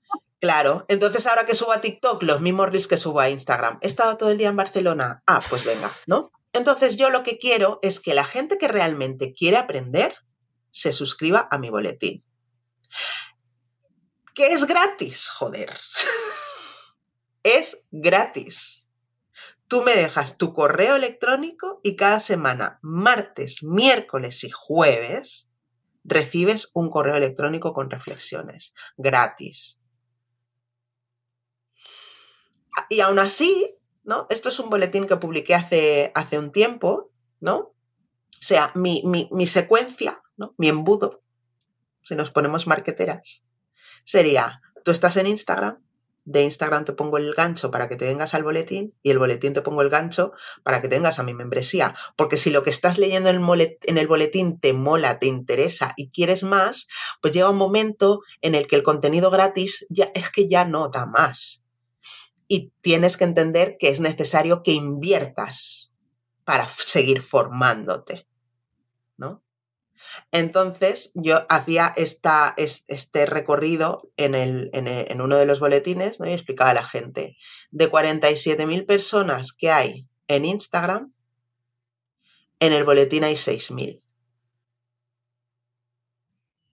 Claro, entonces ahora que subo a TikTok, los mismos reels que subo a Instagram. He estado todo el día en Barcelona. Ah, pues venga, ¿no? Entonces yo lo que quiero es que la gente que realmente quiere aprender se suscriba a mi boletín. Que es gratis, joder. es gratis. Tú me dejas tu correo electrónico y cada semana, martes, miércoles y jueves, recibes un correo electrónico con reflexiones. Gratis. Y aún así, ¿no? Esto es un boletín que publiqué hace, hace un tiempo, ¿no? O sea, mi, mi, mi secuencia, ¿no? Mi embudo, si nos ponemos marqueteras, sería, tú estás en Instagram, de Instagram te pongo el gancho para que te vengas al boletín y el boletín te pongo el gancho para que te vengas a mi membresía. Porque si lo que estás leyendo en el, boletín te mola, te interesa y quieres más, pues llega un momento en el que el contenido gratis ya es que ya no da más. Y tienes que entender que es necesario que inviertas para seguir formándote. Entonces yo hacía esta, es- este recorrido en, el, el- en uno de los boletines ¿no? y explicaba a la gente, de 47.000 personas que hay en Instagram, en el boletín hay 6.000.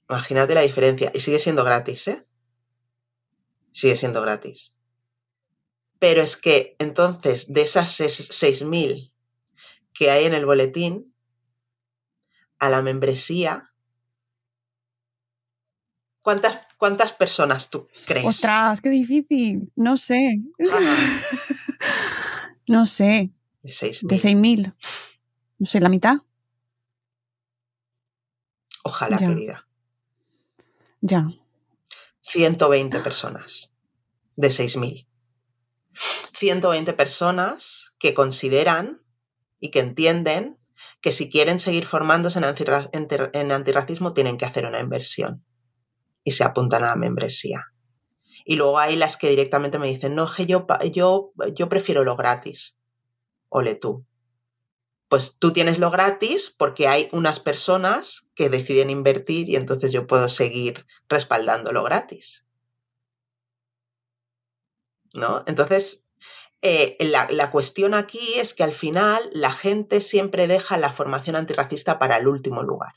Imagínate la diferencia. Y sigue siendo gratis, ¿eh? Sigue siendo gratis. Pero es que entonces de esas ses- 6.000 que hay en el boletín, a la membresía, ¿cuántas, cuántas personas tú crees? Ostras, qué difícil. No sé. [LAUGHS] no sé. De 6.000. De 6.000. No sé, la mitad. Ojalá, Ya. querida. Ya. 120 personas de 6.000. 120 personas que consideran y que entienden que si quieren seguir formándose en, antirracismo tienen que hacer una inversión y se apuntan a la membresía. Y luego hay las que directamente me dicen, no, que yo, yo, yo prefiero lo gratis. Ole tú. Pues tú tienes lo gratis porque hay unas personas que deciden invertir y entonces yo puedo seguir respaldando lo gratis. ¿No? Entonces, eh, la, cuestión aquí es que al final la gente siempre deja la formación antirracista para el último lugar.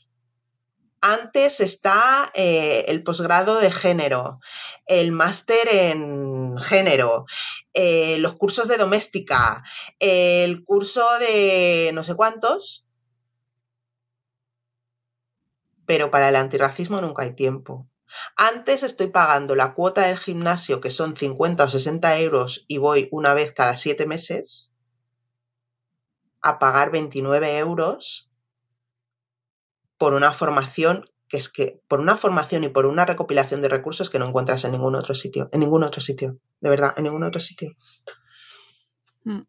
Antes está eh, el posgrado de género, el máster en género, eh, los cursos de doméstica, el curso de no sé cuántos. Pero para el antirracismo nunca hay tiempo. Antes estoy pagando la cuota del gimnasio, que son 50 o 60 euros, y voy una vez cada siete meses, a pagar 29 euros por una formación que es que por una formación y por una recopilación de recursos que no encuentras en ningún otro sitio, en ningún otro sitio, de verdad, en ningún otro sitio. Mm.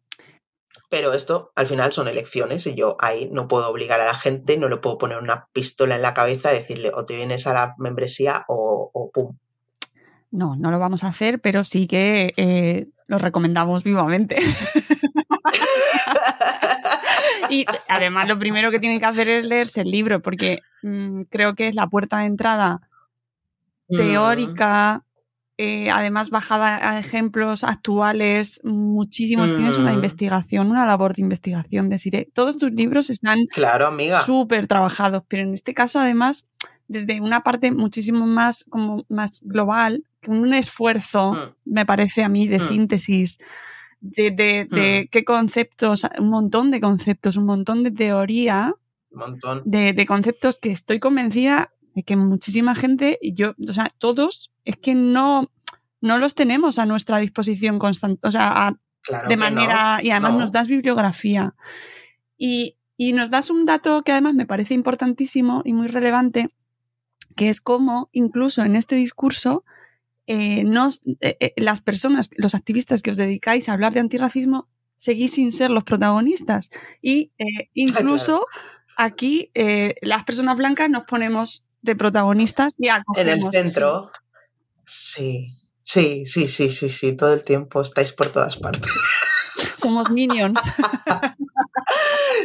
Pero esto al final son elecciones y yo ahí no puedo obligar a la gente, no le puedo poner una pistola en la cabeza y decirle o te vienes a la membresía o, o pum. No, no lo vamos a hacer, pero sí que eh, lo recomendamos vivamente. [LAUGHS] y además lo primero que tienen que hacer es leerse el libro, porque mm, creo que es la puerta de entrada Mm. teórica, eh, además bajada a ejemplos actuales, muchísimos. Tienes una Mm. investigación, una labor de investigación de Sire. Todos tus libros están Claro, súper trabajados, pero en este caso además desde una parte muchísimo más como más global, con un esfuerzo, Mm. me parece a mí, de Mm. síntesis de, de- de qué conceptos, un montón de conceptos, un montón de teoría, Un montón. de, de conceptos que estoy convencida de que muchísima gente, y yo, o sea, todos, es que no, no los tenemos a nuestra disposición constante, o sea, a- Claro de no, manera, y además no. nos das bibliografía. Y, y nos das un dato que además me parece importantísimo y muy relevante, que es cómo incluso en este discurso eh, nos- eh, eh, las personas, los activistas que os dedicáis a hablar de antirracismo, seguís sin ser los protagonistas. Y eh, [LAUGHS] incluso aquí las personas blancas nos ponemos de protagonistas y En el acogemos. centro. Sí, sí, sí, sí, sí, sí, todo el tiempo estáis por todas partes. [LAUGHS] Somos minions.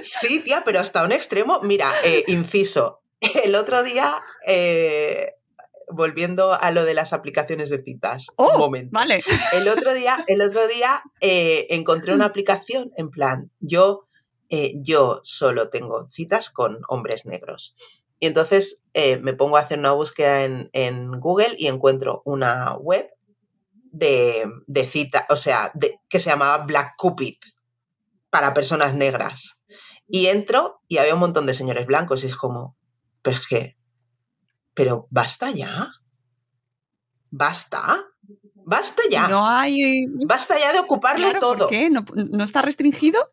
Sí, tía, pero hasta un extremo. Mira, eh, inciso. El otro día, eh, volviendo a lo de las aplicaciones de citas, un momento. Oh, Vale. El otro día, el otro día eh, encontré una aplicación en plan, yo, yo solo tengo citas con hombres negros. Y entonces eh, me pongo a hacer una búsqueda en, en Google y encuentro una web de, de cita, o sea, de- que se llamaba Black Cupid para personas negras. Y entro y había un montón de señores blancos y es como, pero es que, pero basta ya. Basta. Basta ya. No hay. Basta ya de Claro, ¿por todo. qué? ¿No, no está restringido?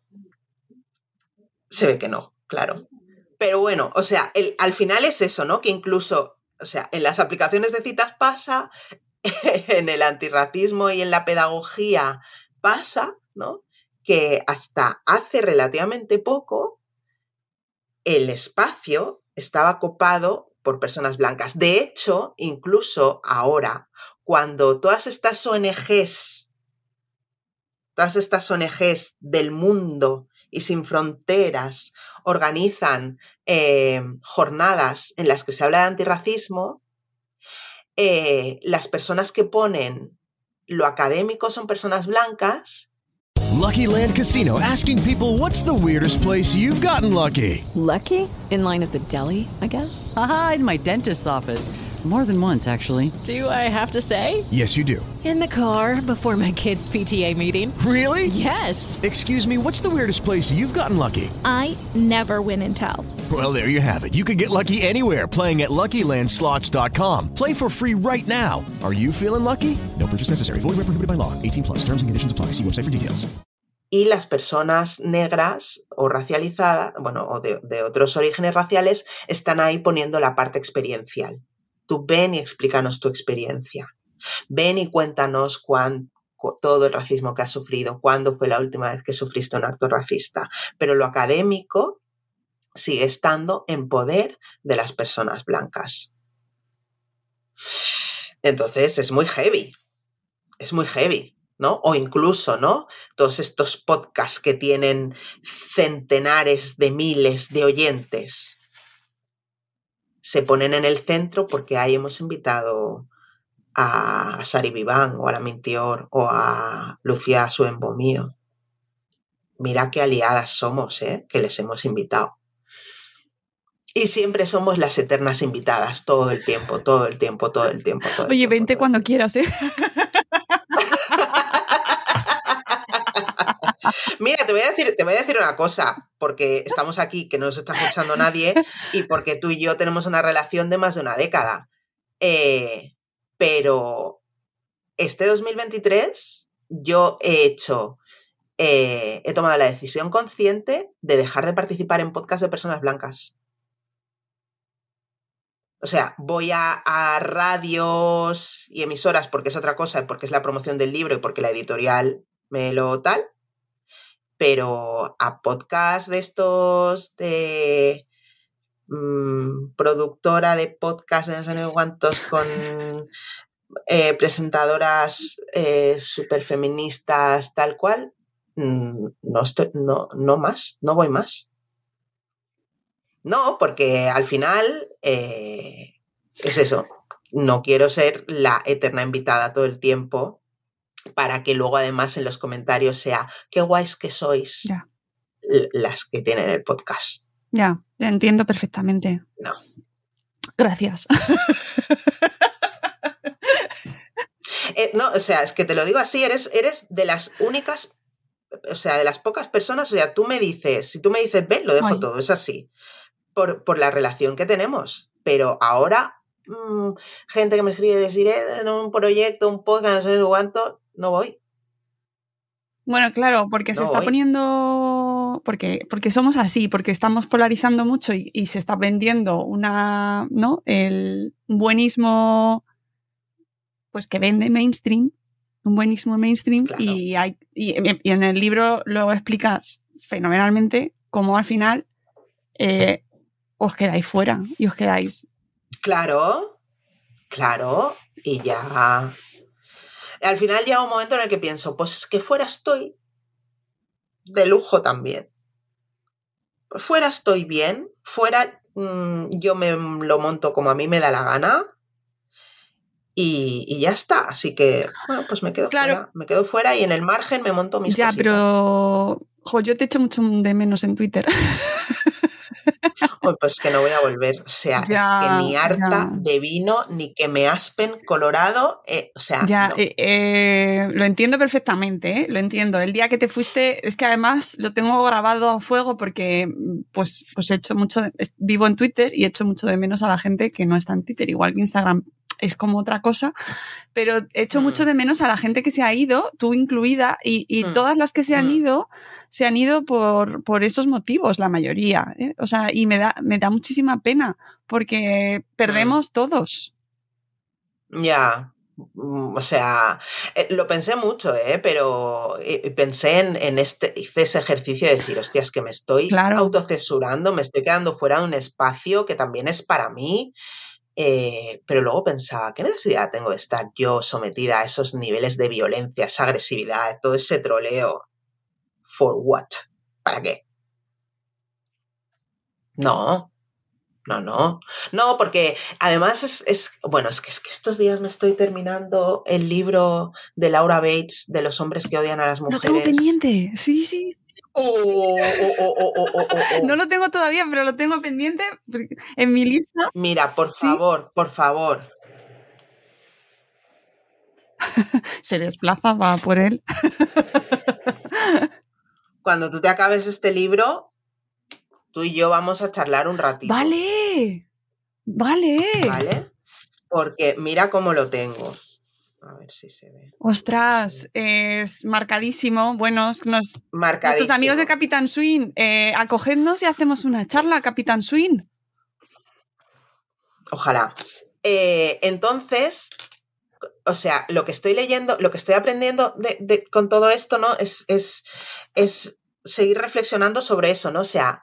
Se ve que no, claro. Pero bueno, o sea, al final es eso, ¿no? Que incluso, o sea, en las aplicaciones de citas pasa, [LAUGHS] en el antirracismo y en la pedagogía pasa, ¿no? Que hasta hace relativamente poco el espacio estaba copado por personas blancas. De hecho, incluso ahora, cuando todas estas ONGs, todas estas ONGs del mundo y sin fronteras organizan eh, jornadas en las que se habla de antirracismo, eh, las personas que ponen lo académico son personas blancas Lucky Land Casino asking people what's the weirdest place you've gotten lucky? Lucky? In line at the deli, I guess? Aha, in my dentist's office. More than once, actually. Do I have to say? Yes, you do. In the car before my kids' PTA meeting. Really? Yes. Excuse me, what's the weirdest place you've gotten lucky? I never win and tell. Well, there you have it. You can get lucky anywhere playing at LuckyLandSlots.com. Play for free right now. Are you feeling lucky? No purchase necessary. Void where prohibited by law. 18 plus. Terms and conditions apply. See website for details. y las personas negras o racializadas, bueno, o de, de otros orígenes raciales, están ahí poniendo la parte experiencial. Tú ven y explícanos tu experiencia. Ven y cuéntanos cuán, cu- todo el racismo que has sufrido, cuándo fue la última vez que sufriste un acto racista. Pero lo académico sigue estando en poder de las personas blancas. Entonces es muy heavy. Es muy heavy. ¿no? O incluso, ¿no? Todos estos podcasts que tienen centenares de miles de oyentes se ponen en el centro porque ahí hemos invitado a Sari Viván o a la Mintior o a Lucía Suembomío. Mira qué aliadas somos, ¿eh? Que les hemos invitado. Y siempre somos las eternas invitadas, todo el tiempo, todo el tiempo, todo el tiempo. Todo el Oye, tiempo, vente cuando quieras, ¿eh? [LAUGHS] [LAUGHS] Mira, te voy a decir, te voy a decir una cosa, porque estamos aquí, que no nos está escuchando nadie, y porque tú y yo tenemos una relación de más de una década. Eh, pero este 2023 yo he hecho, eh, he tomado la decisión consciente de dejar de participar en podcast de personas blancas. O sea, voy a, a radios y emisoras porque es otra cosa, porque es la promoción del libro y porque la editorial me lo tal, pero a podcast de estos de mm, productora de podcast de no sé cuántos con eh, presentadoras eh, súper feministas tal cual, mm, no, estoy, no, no más, no voy más. No, porque al final eh, es eso. No quiero ser la eterna invitada todo el tiempo para que luego además en los comentarios sea qué guays que sois Ya. las que tienen el podcast. Ya, entiendo perfectamente. No. Gracias. Eh, no, o sea, es que te lo digo así, eres, eres de las únicas, o sea, de las pocas personas, o sea, tú me dices, si tú me dices, ven, lo dejo Ay. todo, es así, por, por la relación que tenemos. Pero ahora, mm, gente que me escribe decir, eh, en un proyecto, un podcast, no sé cuánto, no voy. Bueno, claro, porque se está voy. poniendo. Porque, porque somos así, porque estamos polarizando mucho y, y se está vendiendo una. ¿No? El buenismo. Pues que vende mainstream. Un buenismo mainstream. Y, hay, y, y en el libro lo explicas fenomenalmente cómo al final eh, os quedáis fuera y os quedáis. Claro, claro, y ya. Al final llega un momento en el que pienso, pues es que fuera estoy de lujo también. Fuera estoy bien, fuera mm, yo me lo monto como a mí me da la gana y, y ya está. Así que, bueno, pues me quedo Claro. fuera. Me quedo fuera y en el margen me monto mis ya, cositas. pero. Jo, yo te echo mucho de menos en Twitter. [LAUGHS] Uy, pues que no voy a volver. O sea, Ya, es que ni harta ya. de vino, ni que me aspen colorado. eh, o sea, Ya, no. eh, eh, lo entiendo perfectamente, ¿eh? lo entiendo. El día que te fuiste, es que además lo tengo grabado a fuego porque mm, pues, pues he hecho mucho, de- vivo en Twitter y echo mucho de menos a la gente que no está en Twitter, igual que Instagram es como otra cosa, pero echo mucho de menos a la gente que se ha ido, tú incluida, y, y Mm. todas las que se han Mm. ido, se han ido por, por esos motivos, la mayoría. ¿eh? O sea, y me da, me da muchísima pena porque perdemos todos. Ya, mm, o sea, eh, lo pensé mucho, ¿eh? Pero eh, pensé en, en este, hice ese ejercicio de decir, hostia, es que me estoy Claro. autocensurando, me estoy quedando fuera de un espacio que también es para mí. eh, pero luego pensaba, ¿qué necesidad tengo de estar yo sometida a esos niveles de violencia, esa agresividad, todo ese troleo? ¿For what? ¿Para qué? No, no, no. No, porque además es, es- bueno, es que, es que estos días me estoy terminando el libro de Laura Bates de los hombres que odian a las Lo tengo mujeres. pendiente, sí, sí. Oh, oh, oh. No lo tengo todavía, pero lo tengo pendiente en mi lista. Mira, por favor, por favor. [LAUGHS] Se desplaza, va por él. [LAUGHS] Cuando tú te acabes este libro, tú y yo vamos a charlar un ratito. Vale, vale. ¿Vale? Porque mira cómo lo tengo. A ver si se ve. Ostras, es marcadísimo. Bueno, nos, nuestros Marcadísimo. amigos de Capitán Swing, eh, acogednos y hacemos una charla, Capitán Swing. Ojalá. Eh, entonces, o sea, lo que estoy leyendo, lo que estoy aprendiendo de- de- con todo esto, ¿no? Es, es, es seguir reflexionando sobre eso, ¿no? O sea,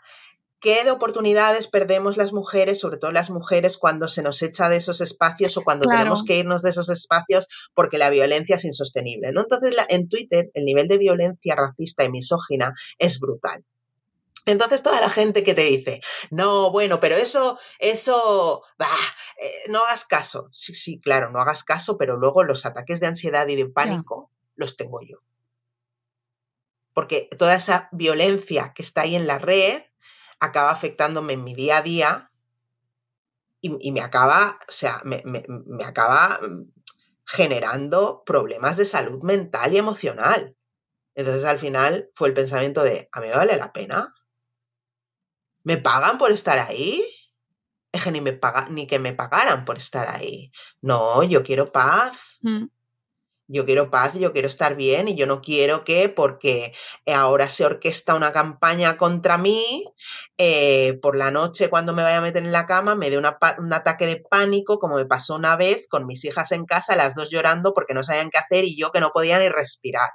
¿qué de oportunidades perdemos las mujeres, sobre todo las mujeres, cuando se nos echa de esos espacios o cuando Claro. tenemos que irnos de esos espacios porque la violencia es insostenible, ¿no? Entonces, la- en Twitter, el nivel de violencia racista y misógina es brutal. Entonces toda la gente que te dice, no, bueno, pero eso, eso, bah, eh, no hagas caso. Sí, sí, claro, no hagas caso, pero luego los ataques de ansiedad y de pánico los tengo yo. Porque toda esa violencia que está ahí en la red acaba afectándome en mi día a día y, me acaba, o sea, me, acaba mm, generando problemas de salud mental y emocional. Entonces al final fue el pensamiento de, ¿a mí vale la pena? ¿Me pagan por estar ahí? Es que ni, me paga, ni que me pagaran por estar ahí. No, yo quiero paz. Mm. Yo quiero paz, yo quiero estar bien y yo no quiero que porque ahora se orquesta una campaña contra mí, eh, por la noche cuando me vaya a meter en la cama me dé un ataque de pánico como me pasó una vez con mis hijas en casa, las dos llorando porque no sabían qué hacer y yo que no podía ni respirar.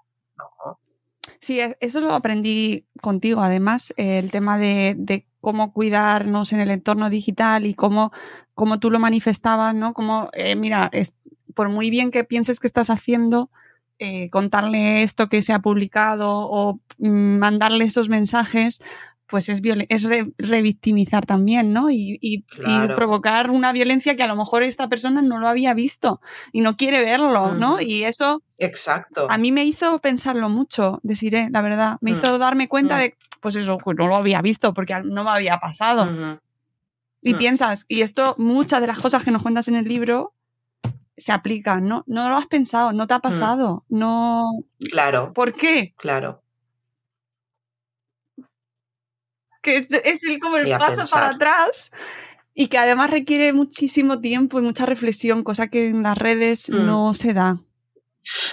Sí, e- eso lo aprendí contigo, además, eh, el tema de, cómo cuidarnos en el entorno digital y cómo, cómo tú lo manifestabas, ¿no? Como, eh, mira, por muy bien que pienses que estás haciendo, eh, contarle esto que se ha publicado o mm, mandarle esos mensajes, pues es, es re- revictimizar también, ¿no? Y, y- y Claro. provocar una violencia que a lo mejor esta persona no lo había visto y no quiere verlo, ¿no? Ujú. Y eso Exacto. a mí me hizo pensarlo mucho, deciré, la verdad. Me Mm, hizo darme cuenta mm. de, pues eso, pues no lo había visto porque no me había pasado. Y Mm. piensas, y esto, muchas de las cosas que nos cuentas en el libro se aplican, ¿no? No lo has pensado, no te ha Mm. pasado, no... Claro, ¿Por qué? claro. Que es- el, como el paso para atrás y que además requiere muchísimo tiempo y mucha reflexión, cosa que en las redes Mm. no se da.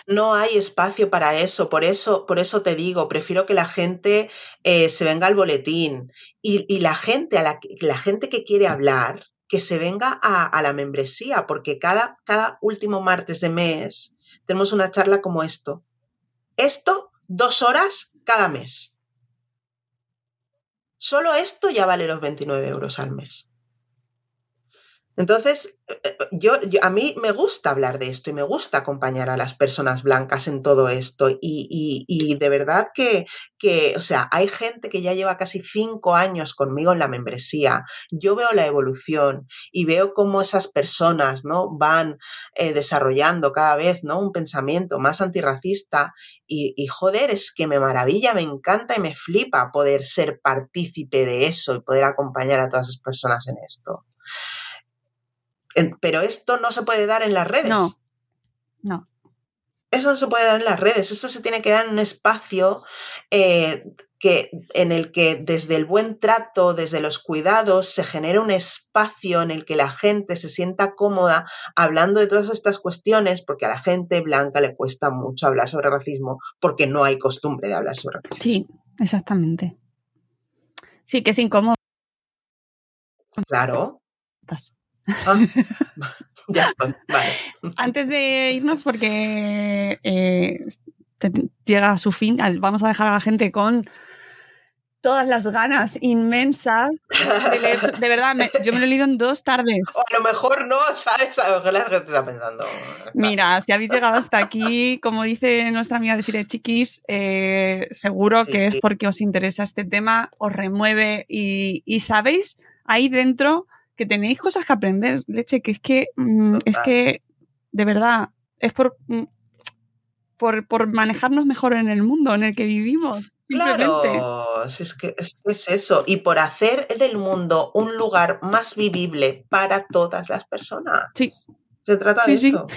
No hay espacio para eso, por eso, por eso te digo, prefiero que la gente eh, se venga al boletín y, y la gente a la, la gente que quiere hablar, que se venga a, a la membresía, porque cada, cada último martes de mes tenemos una charla como esto. Esto, dos horas cada mes. Solo esto ya vale los 29 euros al mes. Entonces, eh, eh, yo, a mí me gusta hablar de esto y me gusta acompañar a las personas blancas en todo esto. Y, y- y de verdad que, que, o sea, hay gente que ya lleva casi cinco años conmigo en la membresía. Yo veo la evolución y veo cómo esas personas, ¿no? Van eh, desarrollando cada vez, ¿no? Un pensamiento más antirracista. Y, y joder, es que me maravilla, me encanta y me flipa poder ser partícipe de eso y poder acompañar a todas esas personas en esto. Pero esto no se puede dar en las redes. No, no. Eso no se puede dar en las redes, eso se tiene que dar en un espacio eh, que, en el que desde el buen trato, desde los cuidados, se genere un espacio en el que la gente se sienta cómoda hablando de todas estas cuestiones, porque a la gente blanca le cuesta mucho hablar sobre racismo, porque no hay costumbre de hablar sobre racismo. Sí, exactamente. Sí, que es incómodo. Claro. Ah, [LAUGHS] ya estoy, vale. Antes de irnos, porque eh, te- llega a su fin, vamos a dejar a la gente con todas las ganas inmensas de leer. su- De verdad, me- yo me lo he leído en dos tardes. O a lo mejor no, ¿sabes? A lo mejor la gente está pensando. Mira, si habéis llegado hasta aquí, como dice nuestra amiga de Sire Chiquis, eh, seguro Sí. que es porque os interesa este tema, os remueve y, y sabéis ahí dentro que tenéis cosas que aprender, leche, que es que mm, es que de verdad es por, mm, por, por manejarnos mejor en el mundo en el que vivimos. Claro, es que es, es eso. Y por hacer del mundo un lugar más vivible para todas las personas. Sí. Se trata Sí, de sí. eso.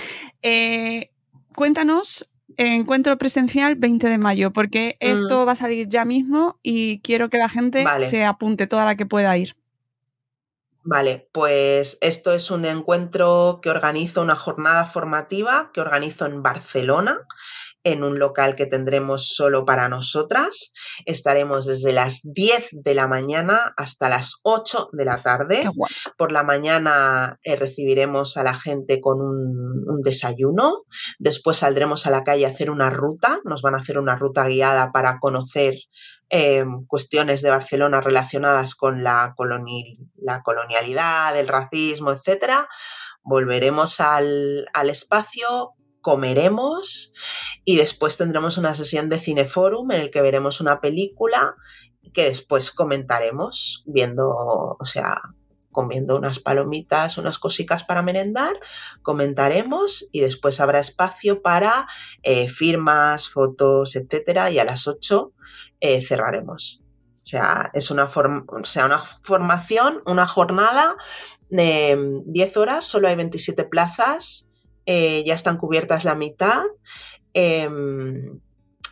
Eh, cuéntanos, encuentro presencial 20 de mayo, porque esto va a salir ya mismo y quiero que la gente Mm. Vale. se apunte toda la que pueda ir. Vale, pues esto es un encuentro que organizo, una jornada formativa que organizo en Barcelona, en un local que tendremos solo para nosotras. Estaremos desde las 10 de la mañana hasta las 8 de la tarde. Por la mañana eh, recibiremos a la gente con un, un desayuno. Después saldremos a la calle a hacer una ruta. Nos van a hacer una ruta guiada para conocer eh, cuestiones de Barcelona relacionadas con la, coloni- la colonialidad, el racismo, etc. Volveremos al, al espacio, comeremos y después tendremos una sesión de cineforum en el que veremos una película que después comentaremos viendo, o sea, comiendo unas palomitas, unas cositas para merendar, comentaremos y después habrá espacio para eh, firmas, fotos, etcétera, y a las 8 eh, cerraremos. sea, es una, o sea, una formación, una jornada de 10 horas, solo hay 27 plazas, eh, ya están cubiertas la mitad, em,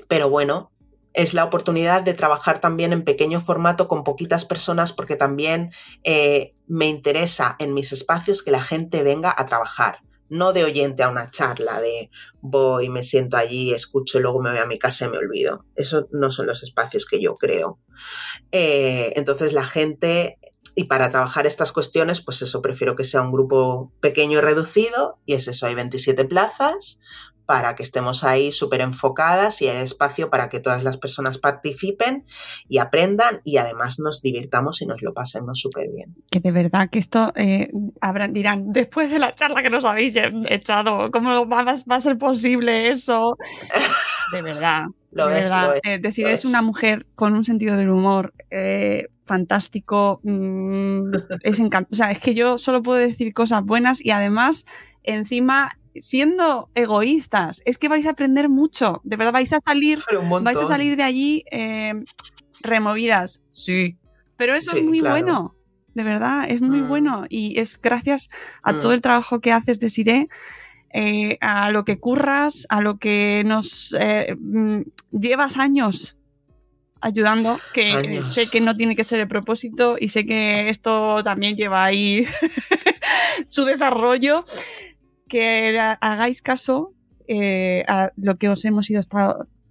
pero bueno, es la oportunidad de trabajar también en pequeño formato con poquitas personas porque también eh, me interesa en mis espacios que la gente venga a trabajar, no de oyente a una charla de voy, me siento allí, escucho y luego me voy a mi casa y me olvido. Eso no son los espacios que yo creo. Eh, entonces la gente, y para trabajar estas cuestiones, pues eso, prefiero que sea un grupo pequeño y reducido, y es eso, hay 27 plazas para que estemos ahí súper enfocadas y hay espacio para que todas las personas participen y aprendan y además nos divirtamos y nos lo pasemos súper bien. Que de verdad que esto eh, habrán, dirán, después de la charla que nos habéis echado, ¿cómo va, va a ser posible eso? [LAUGHS] De verdad. Lo de es, verdad. lo es, Eh, lo es es. una mujer con un sentido del humor eh, fantástico. mm, es encant- o sea, es que yo solo puedo decir cosas buenas y además, encima, siendo egoístas, es que vais a aprender mucho. De verdad, vais a salir, vais a salir de allí eh, removidas. Sí. Pero eso Sí, es muy claro. bueno. De verdad, es muy Mm. bueno. Y es gracias a Mm. todo el trabajo que haces, Desiree, eh, a lo que curras, a lo que nos eh, llevas años ayudando, que Años. sé que no tiene que ser el propósito y sé que esto también lleva ahí [LAUGHS] su desarrollo, que ha- hagáis caso eh, a lo que os hemos ido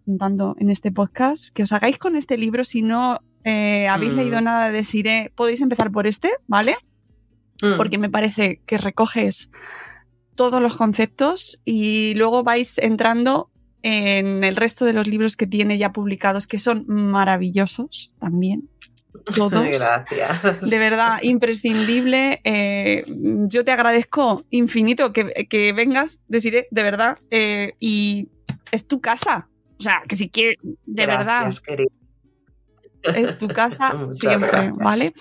contando en este podcast, que os hagáis con este libro si no eh, habéis Mm. leído nada de Siré, podéis empezar por este, ¿vale? Mm. porque me parece que recoges todos los conceptos y luego vais entrando en el resto de los libros que tiene ya publicados, que son maravillosos también. Todos. [LAUGHS] Gracias. De verdad, imprescindible. Eh, yo te agradezco infinito que, que vengas, deciré, de verdad, eh, y es tu casa. O sea, que si quieres, de Gracias, verdad, es tu casa [LAUGHS] siempre, gracias. ¿vale?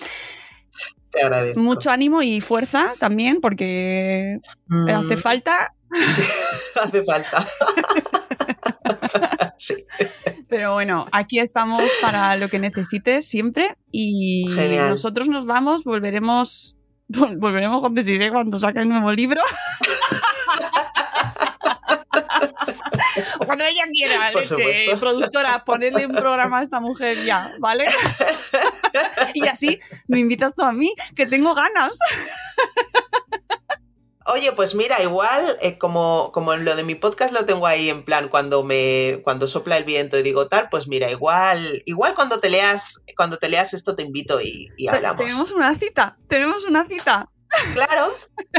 Te agradezco. Mucho ánimo y fuerza también, porque Mm. hace falta, Sí, [LAUGHS] hace falta. [LAUGHS] sí. pero bueno, aquí estamos para lo que necesites siempre y Genial. nosotros nos vamos, volveremos, vol- [LAUGHS] volveremos con Desiree cuando saque el nuevo libro. o cuando ella quiera, Por leche, supuesto. productora, ponerle un programa a esta mujer ya, ¿vale? y así me invitas tú a mí, que tengo ganas. Oye, pues mira, igual eh, como, como en lo de mi podcast lo tengo ahí en plan cuando me cuando sopla el viento y digo tal, pues mira, igual igual cuando te leas cuando te leas esto te invito y, y hablamos. Tenemos una cita, tenemos una cita. Claro,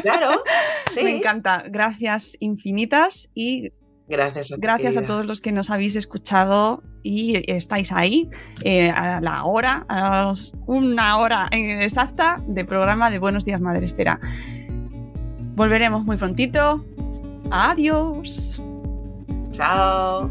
claro. [LAUGHS] Sí. Me encanta. Gracias infinitas y Gracias a ti, gracias a todos los que nos habéis escuchado y estáis ahí eh, a la hora, a las- una hora exacta de programa de Buenos Días Madre Esfera. Volveremos muy prontito. Adiós. Chao.